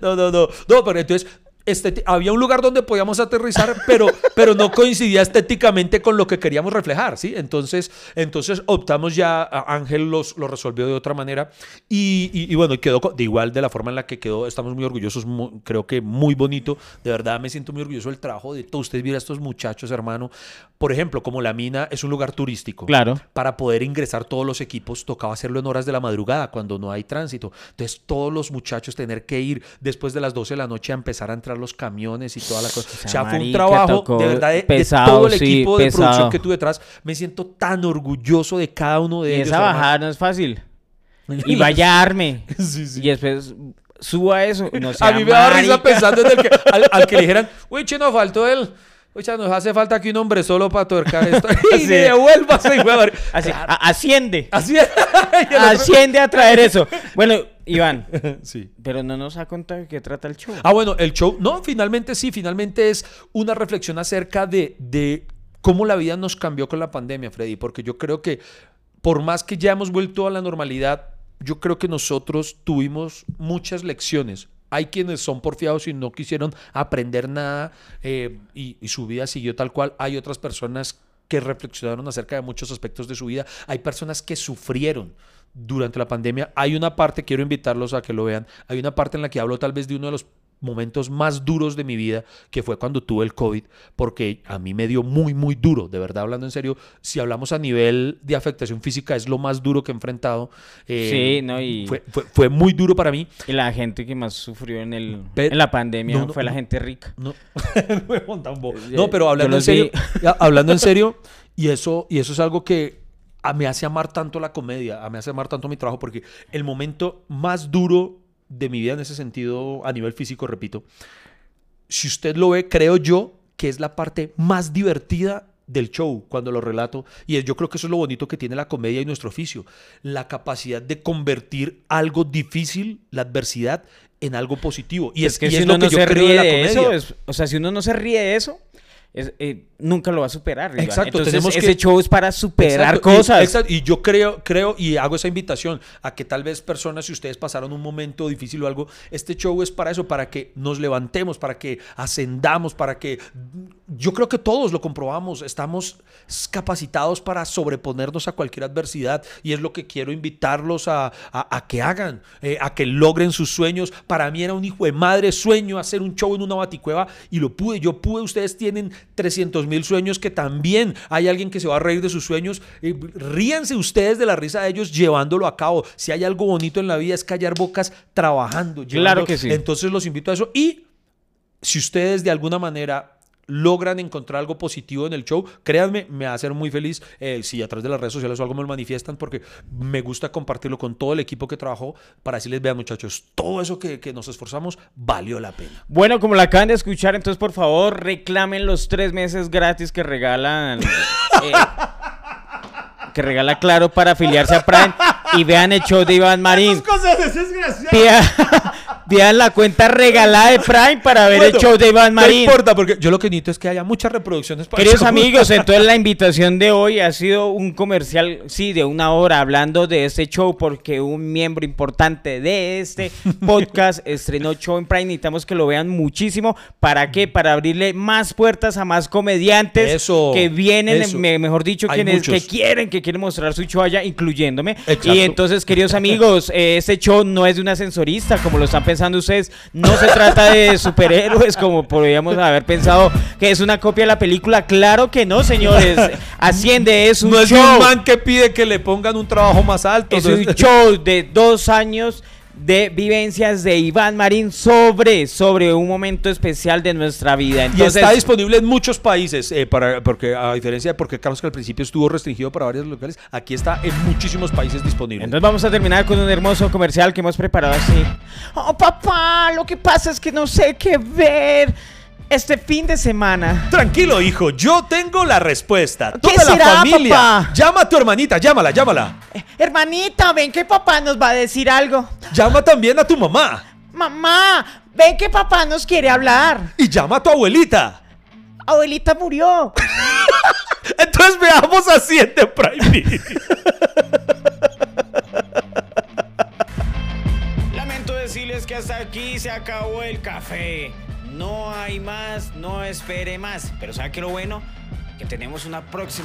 Speaker 2: No, no, no. No, pero entonces estéti- había un lugar donde podíamos aterrizar, pero, pero no coincidía estéticamente con lo que queríamos reflejar, ¿sí? Entonces, entonces optamos ya, a- Ángel los, lo resolvió de otra manera y, y- y bueno, quedó de igual de la forma en la que quedó. Estamos muy orgullosos, mu- creo que muy bonito. De verdad me siento muy orgulloso del trabajo de todos ustedes. Mira a estos muchachos, hermano. Por ejemplo, como la mina es un lugar turístico
Speaker 1: Claro.
Speaker 2: para poder ingresar todos los equipos tocaba hacerlo en horas de la madrugada cuando no hay tránsito. Entonces todos los muchachos tener que ir después de las 12 de la noche a empezar a entrar los camiones y toda la cosa.
Speaker 1: sea,
Speaker 2: O sea, fue un trabajo de verdad de, de
Speaker 1: pesado,
Speaker 2: todo el
Speaker 1: sí,
Speaker 2: equipo de
Speaker 1: pesado.
Speaker 2: producción que tuve detrás. Me siento tan orgulloso de cada uno de
Speaker 1: Y
Speaker 2: ellos.
Speaker 1: esa
Speaker 2: hermano.
Speaker 1: bajada no es fácil. Y vaya arme.
Speaker 2: Sí, sí.
Speaker 1: Y después suba eso. y No
Speaker 2: A mí me da risa pensando en el que, al, al que le dijeran, uy, che, nos faltó él. Cha, nos hace falta aquí un hombre solo para tuercar esto. y
Speaker 1: Sí.
Speaker 2: devuélvase, madre.
Speaker 1: Así,
Speaker 2: Claro.
Speaker 1: a- asciende.
Speaker 2: Otro-
Speaker 1: Asciende a traer eso. Bueno, Iván,
Speaker 2: Sí.
Speaker 1: pero no nos ha contado de qué trata el show.
Speaker 2: Ah, bueno, el show, no, finalmente sí, finalmente es una reflexión acerca de, de cómo la vida nos cambió con la pandemia, Freddy, porque yo creo que por más que ya hemos vuelto a la normalidad, yo creo que nosotros tuvimos muchas lecciones. Hay quienes son porfiados y no quisieron aprender nada eh, y, y su vida siguió tal cual. Hay otras personas que reflexionaron acerca de muchos aspectos de su vida. Hay personas que sufrieron durante la pandemia. Hay una parte, quiero invitarlos a que lo vean, hay una parte en la que hablo tal vez de uno de los momentos más duros de mi vida, que fue cuando tuve el COVID, porque a mí me dio muy, muy duro, de verdad, hablando en serio, si hablamos a nivel de afectación física, es lo más duro que he enfrentado. Eh,
Speaker 1: Sí, ¿no? Y-
Speaker 2: fue, fue, fue muy duro para mí.
Speaker 1: Y la gente que más sufrió en, el, en la pandemia
Speaker 2: no, no,
Speaker 1: fue la gente rica.
Speaker 2: No, no pero hablando en serio,
Speaker 1: vi.
Speaker 2: hablando en serio, y eso, y eso es algo que a- me hace amar tanto la comedia, a- me hace amar tanto mi trabajo, porque el momento más duro de mi vida en ese sentido, a nivel físico, repito, si usted lo ve, creo yo que es la parte más divertida del show cuando lo relato y yo creo que eso es lo bonito que tiene la comedia y nuestro oficio, la capacidad de convertir algo difícil, la adversidad, en algo positivo. Y es,
Speaker 1: que
Speaker 2: y
Speaker 1: si
Speaker 2: es
Speaker 1: uno
Speaker 2: lo que
Speaker 1: no
Speaker 2: yo
Speaker 1: se
Speaker 2: creo
Speaker 1: ríe
Speaker 2: la
Speaker 1: de eso,
Speaker 2: comedia.
Speaker 1: es- o sea, si uno no se ríe de eso, es- eh, nunca lo va a superar. Iván.
Speaker 2: Exacto,
Speaker 1: Entonces,
Speaker 2: tenemos
Speaker 1: ese
Speaker 2: que-
Speaker 1: show es para superar
Speaker 2: Exacto, y-
Speaker 1: cosas.
Speaker 2: exacto, Y, yo creo, creo y hago esa invitación a que tal vez personas, si ustedes pasaron un momento difícil o algo, este show es para eso, para que nos levantemos, para que ascendamos, para que yo creo que todos lo comprobamos, estamos capacitados para sobreponernos a cualquier adversidad y es lo que quiero invitarlos a, a- a que hagan, eh, a que logren sus sueños. Para mí era un hijo de madre sueño hacer un show en una baticueva y lo pude, yo pude, ustedes tienen 300 mil sueños que también hay alguien que se va a reír de sus sueños. Ríanse ustedes de la risa de ellos llevándolo a cabo. Si hay algo bonito en la vida es callar bocas trabajando.
Speaker 1: Claro
Speaker 2: llevando-
Speaker 1: que sí.
Speaker 2: Entonces los invito a eso y si ustedes de alguna manera logran encontrar algo positivo en el show, créanme, me va a hacer muy feliz eh, si a través de las redes sociales o algo me lo manifiestan porque me gusta compartirlo con todo el equipo que trabajó para decirles, vean muchachos, todo eso que, que nos esforzamos valió la pena.
Speaker 1: Bueno, como la acaban de escuchar, entonces por favor reclamen los tres meses gratis que regalan. eh, que regala Claro para afiliarse a Prime y vean el show de Iván Marín.
Speaker 2: cosas es.
Speaker 1: La cuenta regalada de Prime para ver el show de Iván
Speaker 2: No
Speaker 1: Marín.
Speaker 2: importa, porque yo lo que necesito es que haya muchas reproducciones para
Speaker 1: Queridos amigos, entonces la invitación de hoy ha sido un comercial, sí, de una hora hablando de este show porque un miembro importante de este podcast estrenó show en Prime. Necesitamos que lo vean muchísimo. ¿Para qué? Para abrirle más puertas a más comediantes
Speaker 2: Eso,
Speaker 1: que vienen,
Speaker 2: eso.
Speaker 1: me- mejor dicho,
Speaker 2: Hay
Speaker 1: quienes que quieren, que quieren mostrar su show allá, incluyéndome.
Speaker 2: Exacto.
Speaker 1: Y entonces, queridos amigos, eh, este show no es de un ascensorista, como lo están pensando ustedes. No se trata de superhéroes, como podríamos haber pensado que es una copia de la película. Claro que no, señores. Asciende es un
Speaker 2: No es
Speaker 1: show.
Speaker 2: un man que pide que le pongan un trabajo más alto.
Speaker 1: es un show de dos años de vivencias de Iván Marín sobre, sobre un momento especial de nuestra vida.
Speaker 2: Y está disponible en muchos países, eh, para, porque a diferencia de porque Carlos que al principio estuvo restringido para varios locales, aquí está en muchísimos países disponible.
Speaker 1: Entonces vamos a terminar con un hermoso comercial que hemos preparado así. Oh, papá, lo que pasa es que no sé qué ver este fin de semana.
Speaker 2: Tranquilo, hijo, yo tengo la respuesta.
Speaker 1: ¿Qué
Speaker 2: Toda la
Speaker 1: será,
Speaker 2: familia.
Speaker 1: papá?
Speaker 2: Llama a tu hermanita, llámala, llámala.
Speaker 1: Eh, hermanita, ven que papá nos va a decir algo.
Speaker 2: Llama también a tu mamá.
Speaker 1: Mamá, ven que papá nos quiere hablar.
Speaker 2: Y llama a tu abuelita.
Speaker 1: Abuelita murió.
Speaker 2: Entonces veamos así en The Prime Video.
Speaker 1: Lamento decirles que hasta aquí se acabó el café. No hay más, no espere más. Pero ¿sabe qué lo bueno? Que tenemos una próxima